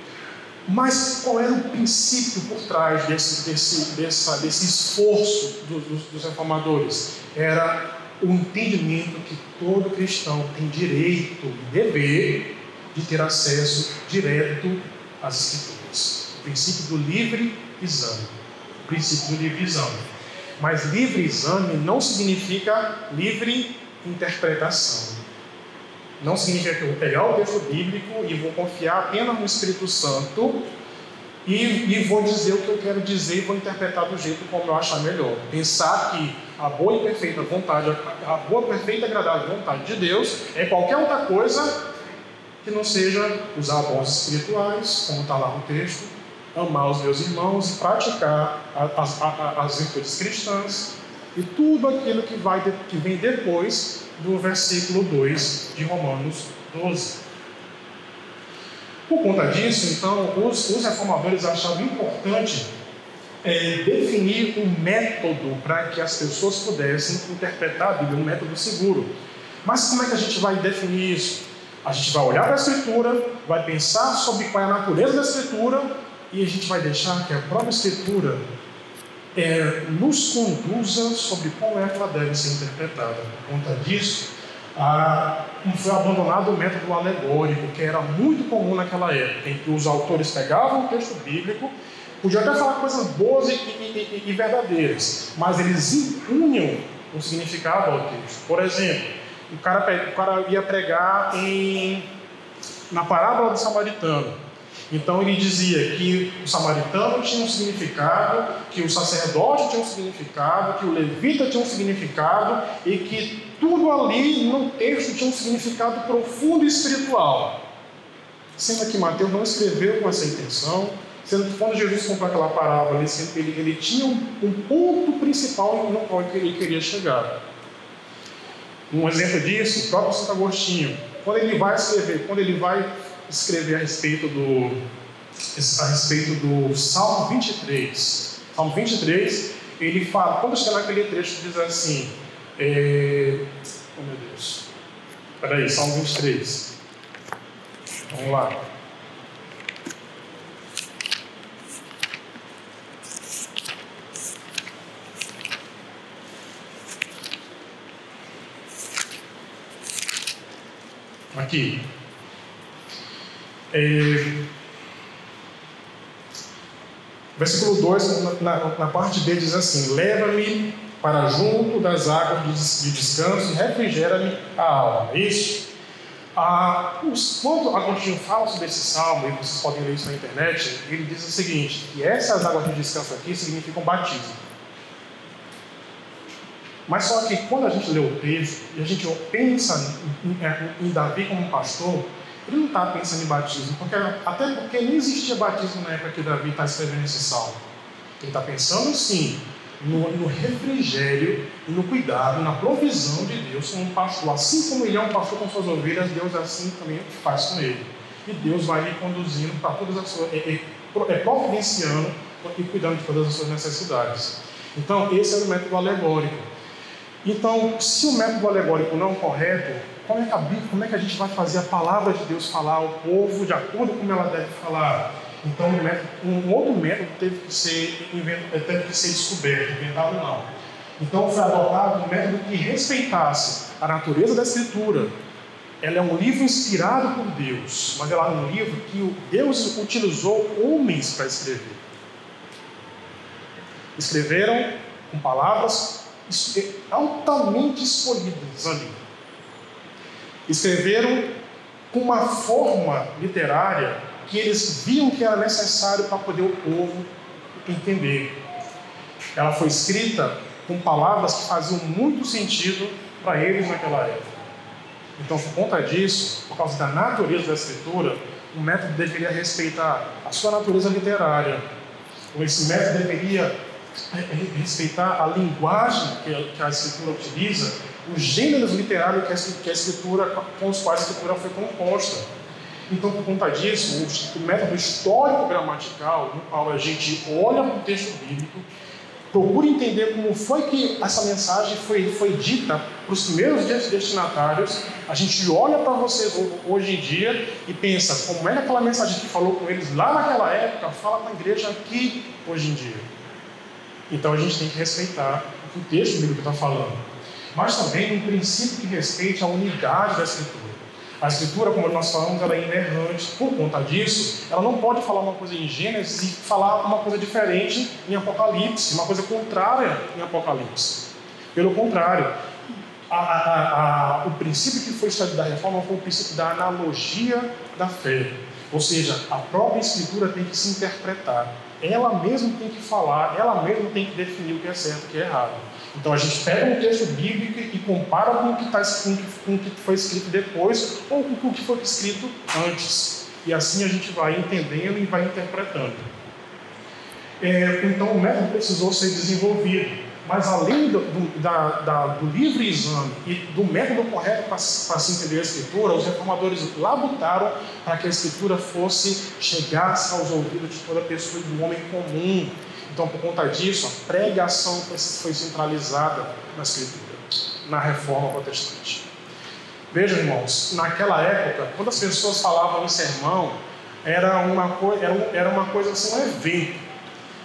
Mas qual era o princípio por trás desse, desse, dessa, desse esforço dos, dos, dos reformadores? Era o entendimento que todo cristão tem direito e dever de ter acesso direto às Escrituras. O princípio do livre exame. O princípio do livre exame. Mas livre exame não significa livre interpretação. Não significa que eu vou pegar o texto bíblico e vou confiar apenas no Espírito Santo e, e, vou dizer o que eu quero dizer e vou interpretar do jeito como eu achar melhor. Pensar que a boa e perfeita vontade, a boa, perfeita e agradável vontade de Deus é qualquer outra coisa que não seja usar bons espirituais, como está lá no texto, amar os meus irmãos praticar as, as, as virtudes cristãs e tudo aquilo que, vai, que vem depois do versículo 2 de Romanos 12. Por conta disso, então, os, os reformadores achavam importante é, definir um método para que as pessoas pudessem interpretar a Bíblia, um método seguro. Mas como é que a gente vai definir isso? A gente vai olhar para a Escritura, vai pensar sobre qual é a natureza da Escritura e a gente vai deixar que a própria Escritura é, nos conduza sobre como é ela deve ser interpretada. Por conta disso, ah, foi abandonado o método alegórico, que era muito comum naquela época, em que os autores pegavam o texto bíblico, podiam até falar coisas boas e, e, e, e verdadeiras, mas eles impunham o significado ao texto. Por exemplo, o cara, o cara ia pregar em, na parábola do samaritano. Então ele dizia que o samaritano tinha um significado, que o sacerdote tinha um significado, que o levita tinha um significado e que tudo ali no texto tinha um significado profundo e espiritual. Sendo que Mateus não escreveu com essa intenção, sendo que quando Jesus contou aquela parábola, ele, ele, ele tinha um, um, ponto principal no qual ele queria chegar. Um exemplo disso, o próprio Santo Agostinho, quando ele vai escrever, quando ele vai escrever a respeito do a respeito do Salmo 23. Salmo 23, ele fala, quando chega naquele trecho, diz assim: é, Oh meu Deus, peraí, Salmo 23. Vamos lá. Aqui. É, versículo 2, na, na, parte B, diz assim: Leva-me para junto das águas de descanso e refrigera-me a alma. Isso? Ah, os, quando Agostinho fala sobre esse salmo, e vocês podem ler isso na internet, ele diz o seguinte: que essas águas de descanso aqui significam batismo. Mas só que quando a gente lê o texto e a gente pensa em, em, em Davi como pastor, ele não está pensando em batismo, porque, até porque nem existia batismo na época que Davi está escrevendo esse salmo. Ele está pensando sim no, no, refrigério e no cuidado, na provisão de Deus como um pastor. Assim como ele é um pastor com suas ovelhas, Deus assim também faz com ele. E Deus vai lhe conduzindo para todas as suas. É, é, é providenciando e cuidando de todas as suas necessidades. Então, esse é o método alegórico. Então, se o método alegórico não é correto, como é, que como é que a gente vai fazer a palavra de Deus falar ao povo de acordo com ela deve falar? Então, um, método, um outro método teve que ser, inventado, teve que ser descoberto, inventado não. Então, foi adotado um método que respeitasse a natureza da Escritura. Ela é um livro inspirado por Deus, mas ela é um livro que Deus utilizou homens para escrever. Escreveram com palavras altamente escolhidas ali. Escreveram com uma forma literária que eles viam que era necessário para poder o povo entender. Ela foi escrita com palavras que faziam muito sentido para eles naquela época. Então, por conta disso, por causa da natureza da escritura, o método deveria respeitar a sua natureza literária. Esse método deveria respeitar a linguagem que a escritura utiliza, os gêneros literários que a escritura, com os quais a escritura foi composta. Então, por conta disso, o método histórico-gramatical, no qual a gente olha para o texto bíblico, procura entender como foi que essa mensagem foi, foi dita para os primeiros destinatários, a gente olha para vocês hoje em dia e pensa como é que aquela mensagem que falou com eles lá naquela época fala com a igreja aqui hoje em dia. Então a gente tem que respeitar o que o texto bíblico está falando. Mas também um princípio que respeite a unidade da Escritura. A Escritura, como nós falamos, ela é inerrante. Por conta disso, ela não pode falar uma coisa em Gênesis e falar uma coisa diferente em Apocalipse, uma coisa contrária em Apocalipse. Pelo contrário, a, a, a, o princípio que foi extraído da reforma foi o princípio da analogia da fé. Ou seja, a própria Escritura tem que se interpretar ela mesma tem que falar, ela mesma tem que definir o que é certo e o que é errado. Então a gente pega um texto bíblico e compara com o que, tá, com, o que foi escrito depois ou com o que foi escrito antes. E assim a gente vai entendendo e vai interpretando. É, então o método precisou ser desenvolvido. Mas além do, do, da, da, do livre exame e do método correto para se entender a escritura, os reformadores labutaram para que a escritura fosse chegasse aos ouvidos de toda pessoa e do homem comum. Então, por conta disso, a pregação foi, centralizada na escritura, na reforma protestante. Vejam, irmãos, naquela época, quando as pessoas falavam em sermão, era uma, era, era uma coisa assim, um evento.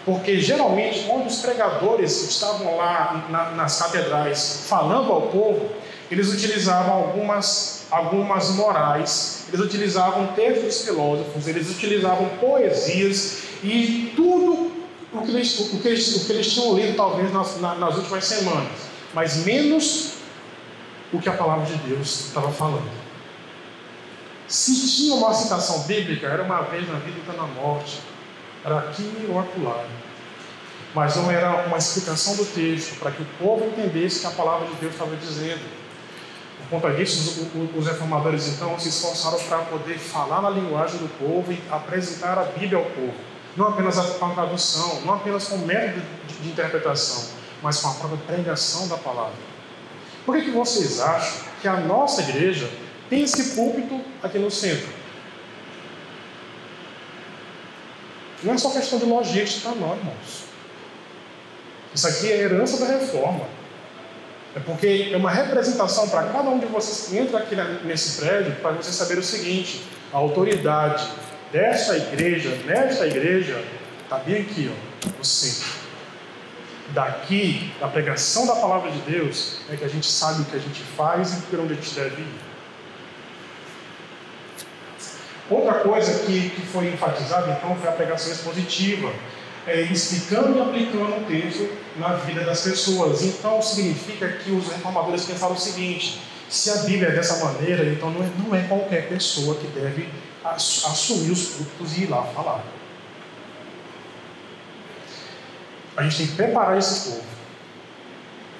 Porque geralmente, quando os pregadores estavam lá na, nas catedrais falando ao povo, eles utilizavam algumas, algumas morais, eles utilizavam textos filósofos, eles utilizavam poesias e tudo o que eles, o que eles, o que eles tinham lido, talvez, nas, nas últimas semanas, mas menos o que a palavra de Deus estava falando. Se tinha uma citação bíblica, era uma vez na vida e na morte era aqui ou acolá. Mas não era uma explicação do texto, para que o povo entendesse que a palavra de Deus estava dizendo. Por conta disso, os reformadores então se esforçaram para poder falar na linguagem do povo e apresentar a Bíblia ao povo. Não apenas com a tradução, não apenas com o método de interpretação, mas com a própria pregação da palavra. Por que, que vocês acham que a nossa igreja tem esse púlpito aqui no centro? Não é só questão de logística, não, irmãos. Isso aqui é herança da reforma. É porque é uma representação para cada um de vocês que entra aqui nesse prédio, para vocês saberem o seguinte: a autoridade desta igreja, nesta igreja, está bem aqui, ó, no centro. Daqui, da pregação da palavra de Deus, é que a gente sabe o que a gente faz e por onde a gente deve ir. Outra coisa que, que foi enfatizada, então, foi a pregação expositiva, é, explicando e aplicando o texto na vida das pessoas. Então, significa que os reformadores pensaram o seguinte: se a Bíblia é dessa maneira, então não é, não é qualquer pessoa que deve assumir os frutos e ir lá falar. A gente tem que preparar esse povo.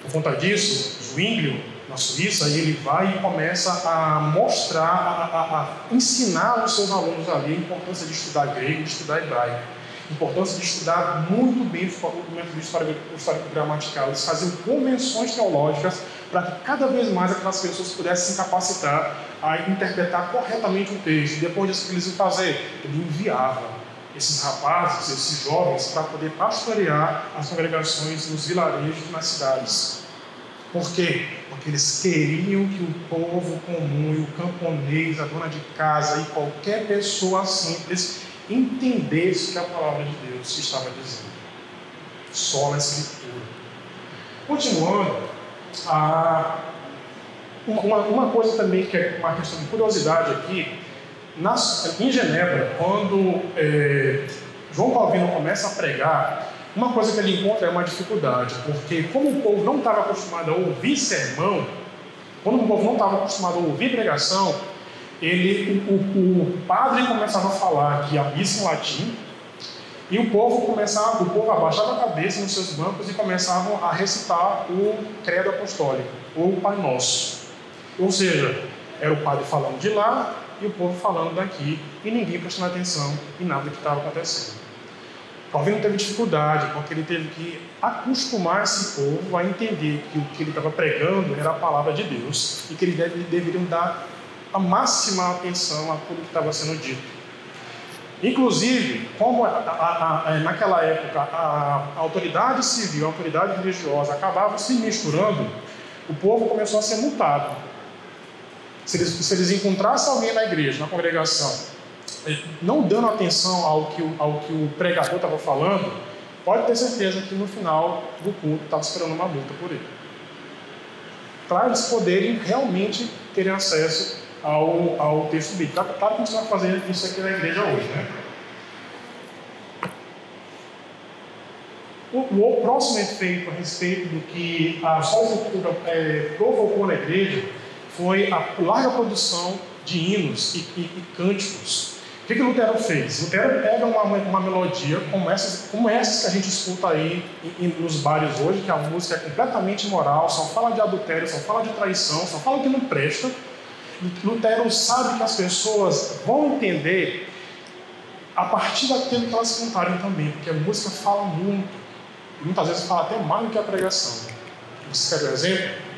Por conta disso, Zwinglio na Suíça, e ele vai e começa a mostrar, a, a, a ensinar os seus alunos ali a importância de estudar grego, de estudar hebraico, a importância de estudar muito bem o método histórico-gramatical. Eles faziam convenções teológicas para que cada vez mais aquelas pessoas pudessem se capacitar a interpretar corretamente o texto. Depois disso, o que eles iam fazer? Ele enviava esses rapazes, esses jovens, para poder pastorear as congregações nos vilarejos, nas cidades. Por quê? Porque eles queriam que o povo comum e o camponês, a dona de casa e qualquer pessoa simples entendesse o que a palavra de Deus estava dizendo. Só na Escritura. Continuando, a, uma, uma coisa também que é uma questão de curiosidade aqui, nas, em Genebra, quando é, João Calvino começa a pregar, uma coisa que ele encontra é uma dificuldade, porque como o povo não estava acostumado a ouvir sermão, quando o povo não estava acostumado a ouvir pregação, ele, o, o, o padre começava a falar que a missa em latim, e o povo começava, o povo abaixava a cabeça nos seus bancos e começavam a recitar o credo apostólico, ou o Pai Nosso. Ou seja, era o padre falando de lá e o povo falando daqui, e ninguém prestando atenção em nada que estava acontecendo. Calvino teve dificuldade, porque ele teve que acostumar esse povo a entender que o que ele estava pregando era a palavra de Deus e que eles deve, deveriam dar a máxima atenção a tudo que estava sendo dito. Inclusive, como a, a, a, naquela época a, autoridade civil, a autoridade religiosa acabavam se misturando, o povo começou a ser multado. Se eles, se eles encontrassem alguém na igreja, na congregação, não dando atenção ao que o, ao que o pregador estava falando, pode ter certeza que no final do culto estava esperando uma multa por ele. Para eles poderem realmente terem acesso ao, ao texto bíblico. Claro que a gente fazer isso aqui na igreja hoje, né? O, o próximo efeito a respeito do que a sócio é, provocou na igreja foi a larga produção de hinos e, e, e cânticos. Que, que Lutero fez? Lutero pega uma, uma melodia como essas, como essas que a gente escuta aí em, nos bares hoje, que a música é completamente imoral, só fala de adultério, só fala de traição, só fala que não presta Lutero sabe que as pessoas vão entender a partir daquilo que elas cantarem também, porque a música fala muito, muitas vezes fala até mais do que a pregação. Você quer um exemplo?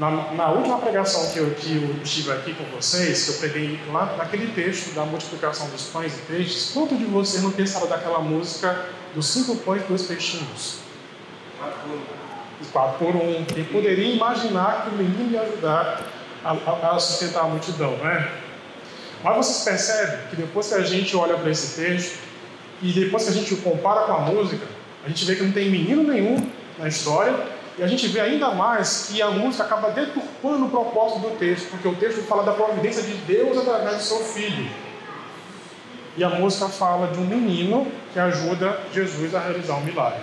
Na, na, última pregação que eu, que eu estive aqui com vocês, que eu preguei lá naquele texto da multiplicação dos pães e peixes, quanto de vocês não pensaram daquela música dos cinco pães e dois peixinhos? Quatro por um. Quem poderia imaginar que o menino ia ajudar a, a, sustentar a multidão, não é? Mas vocês percebem que depois que a gente olha para esse texto e depois que a gente compara com a música, a gente vê que não tem menino nenhum na história e a gente vê ainda mais que a música acaba deturpando o propósito do texto, porque o texto fala da providência de Deus através do seu filho. E a música fala de um menino que ajuda Jesus a realizar um milagre.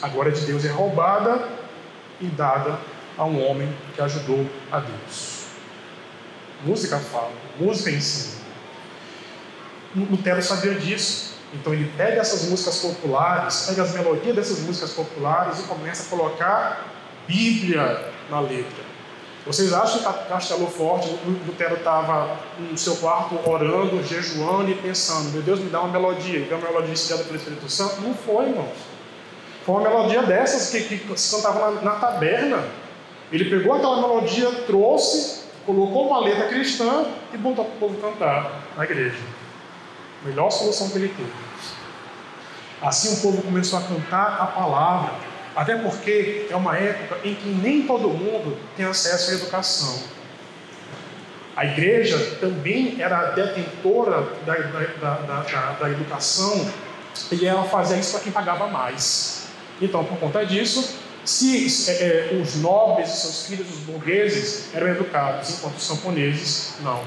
A glória de Deus é roubada e dada a um homem que ajudou a Deus. Música fala, música ensina. Lutero sabia disso. Então ele pega essas músicas populares, pega as melodias dessas músicas populares e começa a colocar Bíblia na letra. Vocês acham que Castelo Forte, Lutero estava no seu quarto orando, jejuando e pensando, meu Deus, me dá uma melodia, e uma melodia inspirada pelo Espírito Santo? Não foi, irmãos. Foi uma melodia dessas que, que se cantava na, na taberna. Ele pegou aquela melodia, trouxe, colocou uma letra cristã e botou para o povo cantar na igreja. Melhor solução que ele teve. Assim o povo começou a cantar a palavra, até porque é uma época em que nem todo mundo tem acesso à educação. A igreja também era detentora da, da, da, da educação e ela fazia isso para quem pagava mais. Então, por conta disso, se é, é, os nobres e seus filhos, os burgueses, eram educados, enquanto os camponeses, não.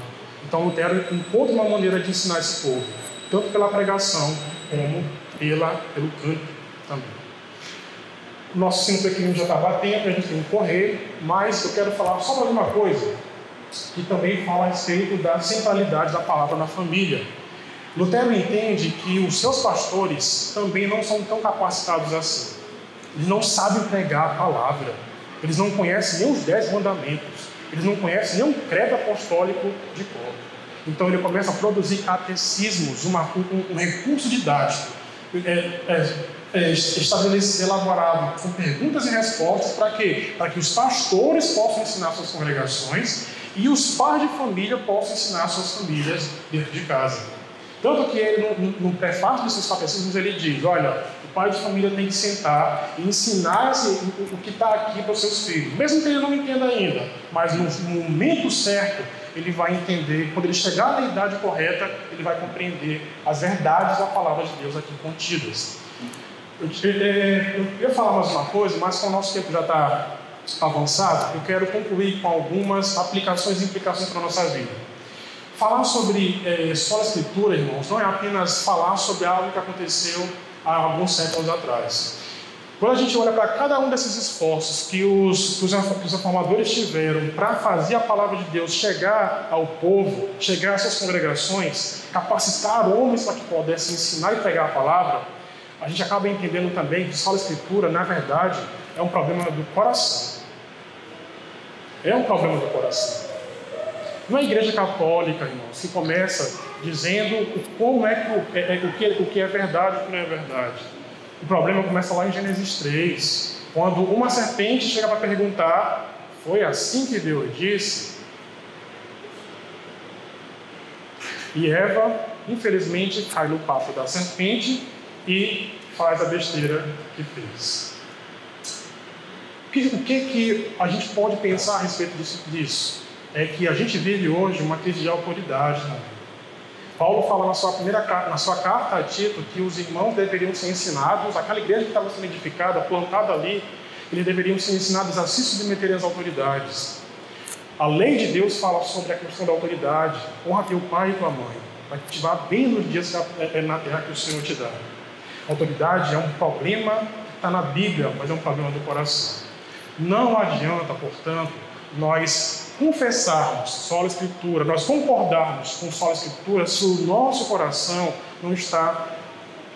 Então Lutero encontra uma maneira de ensinar esse povo, tanto pela pregação como pela, pelo canto também. Nosso cinto aqui já está batendo, a gente tem que correr, mas eu quero falar só mais uma coisa, que também fala a respeito da centralidade da palavra na família. Lutero entende que os seus pastores também não são tão capacitados assim. Eles não sabem pregar a palavra. Eles não conhecem nem os dez mandamentos. Eles não conhecem o credo apostólico de cor. Então ele começa a produzir catecismos, uma, um, um, recurso didático é, é, é, estabelecido, elaborado com perguntas e respostas para quê? Para que os pastores possam ensinar suas congregações e os pais de família possam ensinar suas famílias dentro de casa. Tanto que ele, no, no prefácio dos seus catecismos, ele diz: olha, o pai de família tem que sentar e ensinar o, o que está aqui para os seus filhos, mesmo que ele não entenda ainda, mas no, no momento certo ele vai entender, quando ele chegar na idade correta, ele vai compreender as verdades da palavra de Deus aqui contidas. Eu, eu, eu queria falar mais uma coisa, mas como o nosso tempo já está avançado, eu quero concluir com algumas aplicações e implicações para a nossa vida. Falar sobre é, só a Escritura, irmãos, não é apenas falar sobre algo que aconteceu há alguns séculos atrás. Quando a gente olha para cada um desses esforços que os, que os, reformadores tiveram para fazer a palavra de Deus chegar ao povo, chegar às suas congregações, capacitar homens para que pudessem ensinar e pregar a palavra, a gente acaba entendendo também que só a Escritura, na verdade, é um problema do coração. É um problema do coração. Não é a igreja católica, irmãos, que começa dizendo como é que é, é, o, que, o que é verdade e o que não é verdade. O problema começa lá em Gênesis 3, quando uma serpente chega para perguntar: Foi assim que Deus disse? E Eva, infelizmente, cai no papo da serpente e faz a besteira que fez. O que, que a gente pode pensar a respeito disso? É que a gente vive hoje uma crise de autoridade. Paulo fala na sua primeira na sua carta a Tito que os irmãos deveriam ser ensinados, aquela igreja que estava sendo edificada, plantada ali, eles deveriam ser ensinados a se submeterem às autoridades. A lei de Deus fala sobre a questão da autoridade. Honra teu pai e tua mãe, para que te vá bem nos dias é, é na terra que o Senhor te dá. Autoridade é um problema que está na Bíblia, mas é um problema do coração. Não adianta, portanto, nós confessarmos só a Escritura, nós concordarmos com só a Escritura, se o nosso coração não está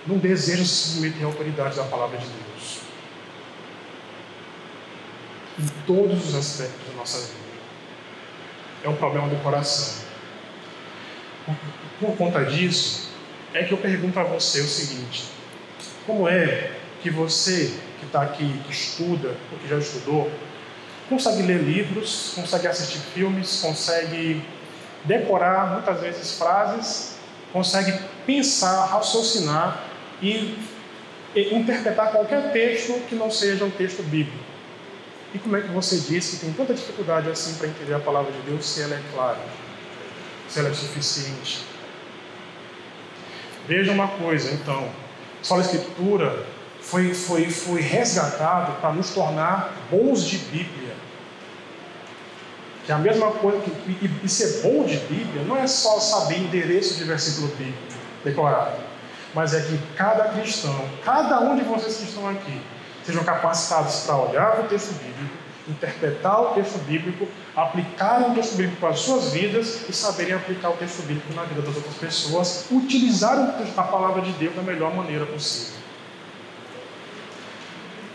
no desejo de se submeter à autoridade da palavra de Deus. Em todos os aspectos da nossa vida. É um problema do coração. Por conta disso, é que eu pergunto a você o seguinte: como é que você que está aqui, que estuda, ou que já estudou, consegue ler livros, consegue assistir filmes, consegue decorar muitas vezes frases, consegue pensar, raciocinar e interpretar qualquer texto que não seja um texto bíblico. E como é que você diz que tem tanta dificuldade assim para entender a palavra de Deus se ela é clara, se ela é suficiente? Veja uma coisa, então, só a Escritura foi, foi, foi resgatado para nos tornar bons de Bíblia que é a mesma coisa que e, e ser bom de Bíblia não é só saber endereço de versículo bíblico decorado, mas é que cada cristão, cada um de vocês que estão aqui, sejam capacitados para olhar o texto bíblico, interpretar o texto bíblico, aplicar o texto bíblico para as suas vidas e saberem aplicar o texto bíblico na vida das outras pessoas, utilizar a palavra de Deus da melhor maneira possível.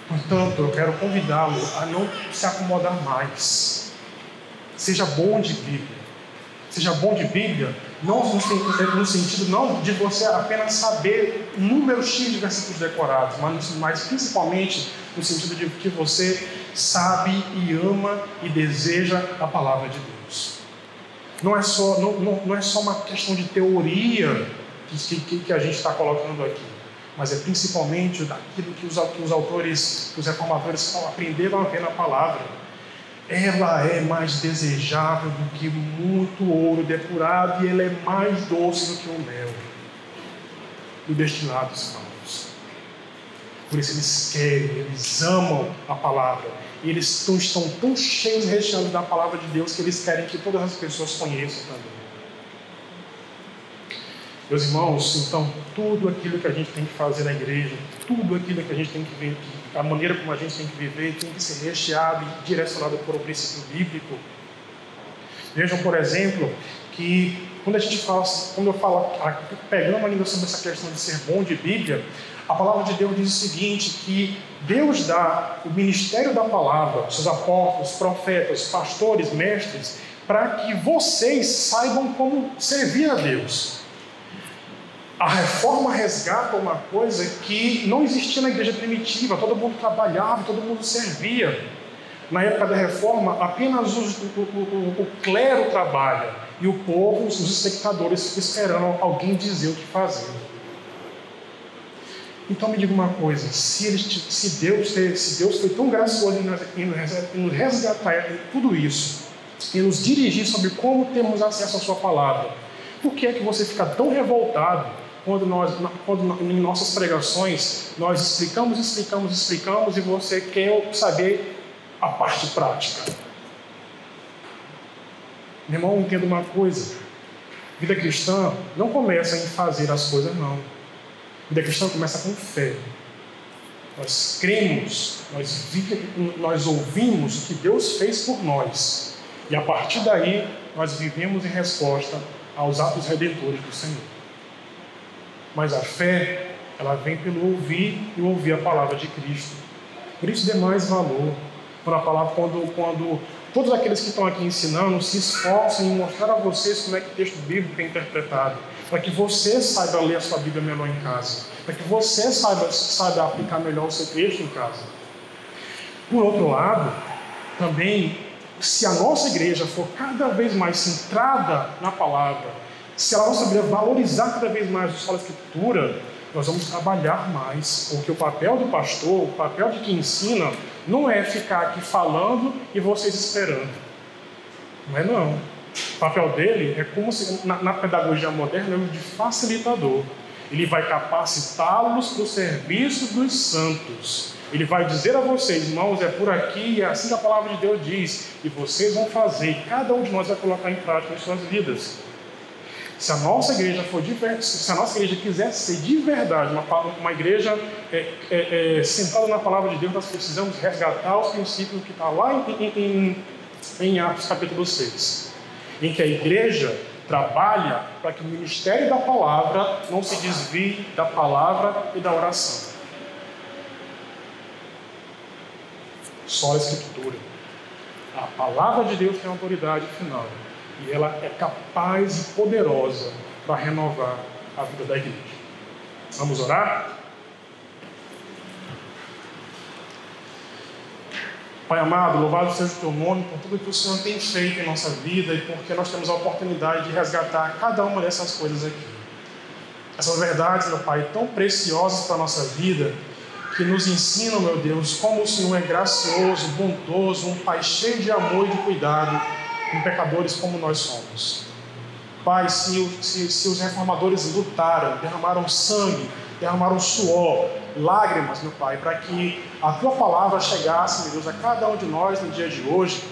Portanto, eu quero convidá-lo a não se acomodar mais Seja bom de Bíblia. Seja bom de Bíblia, não no sentido não de você apenas saber o número X de versículos decorados, mas, mas principalmente no sentido de que você sabe e ama e deseja a palavra de Deus. Não é só, não, não, não é só uma questão de teoria que, que, que a gente está colocando aqui, mas é principalmente daquilo que os, que os autores, que os reformadores aprenderam a ver na palavra ela é mais desejável do que muito ouro depurado e ela é mais doce do que o mel e destilados falsos. Por isso eles querem, eles amam a palavra. E eles estão, tão cheios recheados da palavra de Deus que eles querem que todas as pessoas conheçam também. Meus irmãos, então, tudo aquilo que a gente tem que fazer na igreja, tudo aquilo que a gente tem que ver, a maneira como a gente tem que viver, tem que ser recheado e direcionado por um princípio bíblico. Vejam, por exemplo, que quando a gente fala, quando eu falo, pegando ainda sobre essa questão de ser bom de Bíblia, a palavra de Deus diz o seguinte: que Deus dá o ministério da palavra, seus apóstolos, profetas, pastores, mestres, para que vocês saibam como servir a Deus. A reforma resgata uma coisa que não existia na igreja primitiva, todo mundo trabalhava, todo mundo servia. Na época da reforma, apenas os, o, o, o, clero trabalha e o povo, os espectadores, esperando alguém dizer o que fazer. Então me diga uma coisa: se, ele, se, Deus, se Deus foi tão gracioso em nos resgatar tudo isso, e nos dirigir sobre como temos acesso à Sua palavra, por que é que você fica tão revoltado quando nós, quando em nossas pregações nós explicamos, explicamos, explicamos e você quer saber a parte prática? Meu irmão, entenda uma coisa: vida cristã não começa em fazer as coisas, não. Vida cristã começa com fé. Nós cremos, nós, nós ouvimos o que Deus fez por nós. E a partir daí, nós vivemos em resposta aos atos redentores do Senhor. Mas a fé, ela vem pelo ouvir e ouvir a palavra de Cristo. Por isso dê mais valor. Quando a palavra, quando, quando todos aqueles que estão aqui ensinando se esforçam em mostrar a vocês como é que o texto bíblico é interpretado para que você saiba ler a sua Bíblia melhor em casa, para que você saiba, saiba aplicar melhor o seu texto em casa. Por outro lado, também, se a nossa igreja for cada vez mais centrada na palavra, se a nossa igreja valorizar cada vez mais a sua escritura, nós vamos trabalhar mais, porque o papel do pastor, o papel de quem ensina, não é ficar aqui falando e vocês esperando. Não é não. O papel dele é como se, na, na pedagogia moderna, de facilitador. Ele vai capacitá-los para o serviço dos santos. Ele vai dizer a vocês, irmãos, é por aqui, é assim que a palavra de Deus diz, e vocês vão fazer, e cada um de nós vai colocar em prática em suas vidas. Se a nossa igreja for se a nossa igreja quiser ser de verdade uma, uma igreja é, é, é, sentada na palavra de Deus, nós precisamos resgatar os princípios que está lá em, em, em Atos capítulo 6 em que a igreja trabalha para que o ministério da palavra não se desvie da palavra e da oração. Só a Escritura. A palavra de Deus tem autoridade final e ela é capaz e poderosa para renovar a vida da igreja. Vamos orar? Pai amado, louvado seja o teu nome por tudo que o Senhor tem feito em nossa vida e porque nós temos a oportunidade de resgatar cada uma dessas coisas aqui. Essas verdades, meu Pai, tão preciosas para a nossa vida, que nos ensinam, meu Deus, como o Senhor é gracioso, bondoso, um Pai cheio de amor e de cuidado com pecadores como nós somos. Pai, se, se, se os reformadores lutaram, derramaram sangue, derramaram suor, lágrimas, meu Pai, para que a tua palavra chegasse, meu Deus, a cada um de nós no dia de hoje.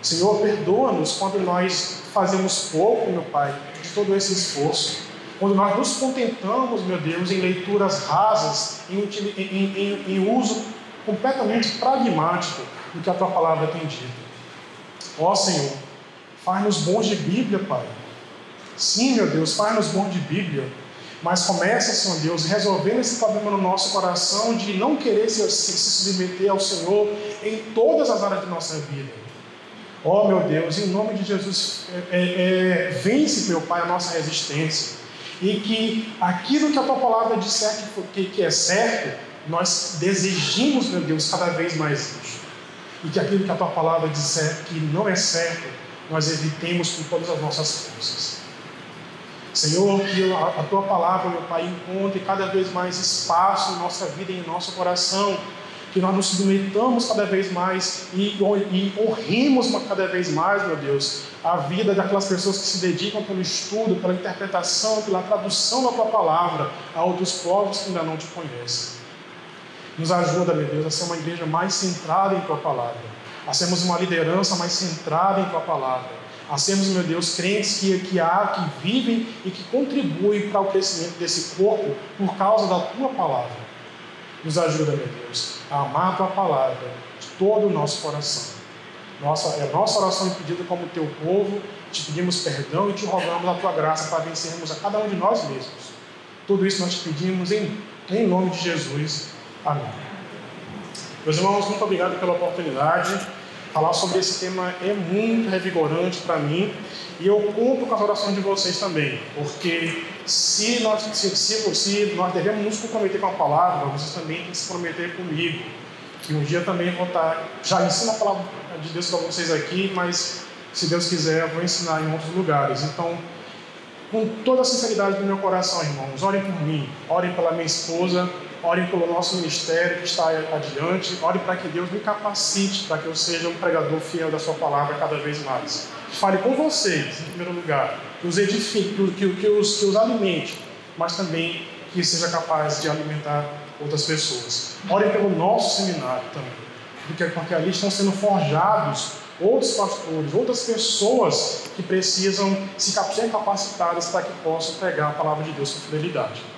Senhor, perdoa-nos quando nós fazemos pouco, meu Pai, de todo esse esforço. Quando nós nos contentamos, meu Deus, em leituras rasas, em, em, em, em uso completamente pragmático do que a tua palavra tem dito. Ó Senhor, faz-nos bons de Bíblia, Pai. Sim, meu Deus, faz-nos bons de Bíblia mas começa, Senhor Deus, resolvendo esse problema no nosso coração de não querer se, se, se submeter ao Senhor em todas as áreas de nossa vida. Oh, meu Deus, em nome de Jesus, é, é, é, vence, meu Pai, a nossa resistência. E que aquilo que a tua palavra disser que, que é certo, nós desejemos, meu Deus, cada vez mais isso. E que aquilo que a tua palavra disser que não é certo, nós evitemos com todas as nossas forças. Senhor, que a tua palavra, meu Pai, encontre cada vez mais espaço em nossa vida e em nosso coração, que nós nos submetamos cada vez mais e, e honremos cada vez mais, meu Deus, a vida daquelas pessoas que se dedicam pelo estudo, pela interpretação, pela tradução da tua palavra a outros povos que ainda não te conhecem. Nos ajuda, meu Deus, a ser uma igreja mais centrada em tua palavra, a sermos uma liderança mais centrada em tua palavra a sermos, meu Deus, crentes que, que há, que vivem e que contribuem para o crescimento desse corpo por causa da tua palavra. Nos ajuda, meu Deus, a amar a tua palavra de todo o nosso coração. Nossa, é nossa oração impedida como teu povo, te pedimos perdão e te rogamos a tua graça para vencermos a cada um de nós mesmos. Tudo isso nós te pedimos em, em nome de Jesus. Amém. Meus irmãos, muito obrigado pela oportunidade. Falar sobre esse tema é muito revigorante para mim e eu conto com as orações de vocês também, porque se nós, se, se, se nós devemos nos comprometer com a palavra, vocês também têm que se comprometer comigo. que um dia também vou estar, já ensino a palavra de Deus para vocês aqui, mas se Deus quiser, eu vou ensinar em outros lugares. Então, com toda a sinceridade do meu coração, irmãos, orem por mim, orem pela minha esposa, orem pelo nosso ministério que está adiante, orem para que Deus me capacite para que eu seja um pregador fiel da Sua palavra cada vez mais. Fale com vocês, em primeiro lugar, que os edifique, que, que, os, que os alimente, mas também que seja capaz de alimentar outras pessoas. Orem pelo nosso seminário também, porque, porque ali estão sendo forjados outros pastores, outras pessoas que precisam se ser capacitadas para que possam pregar a palavra de Deus com fidelidade.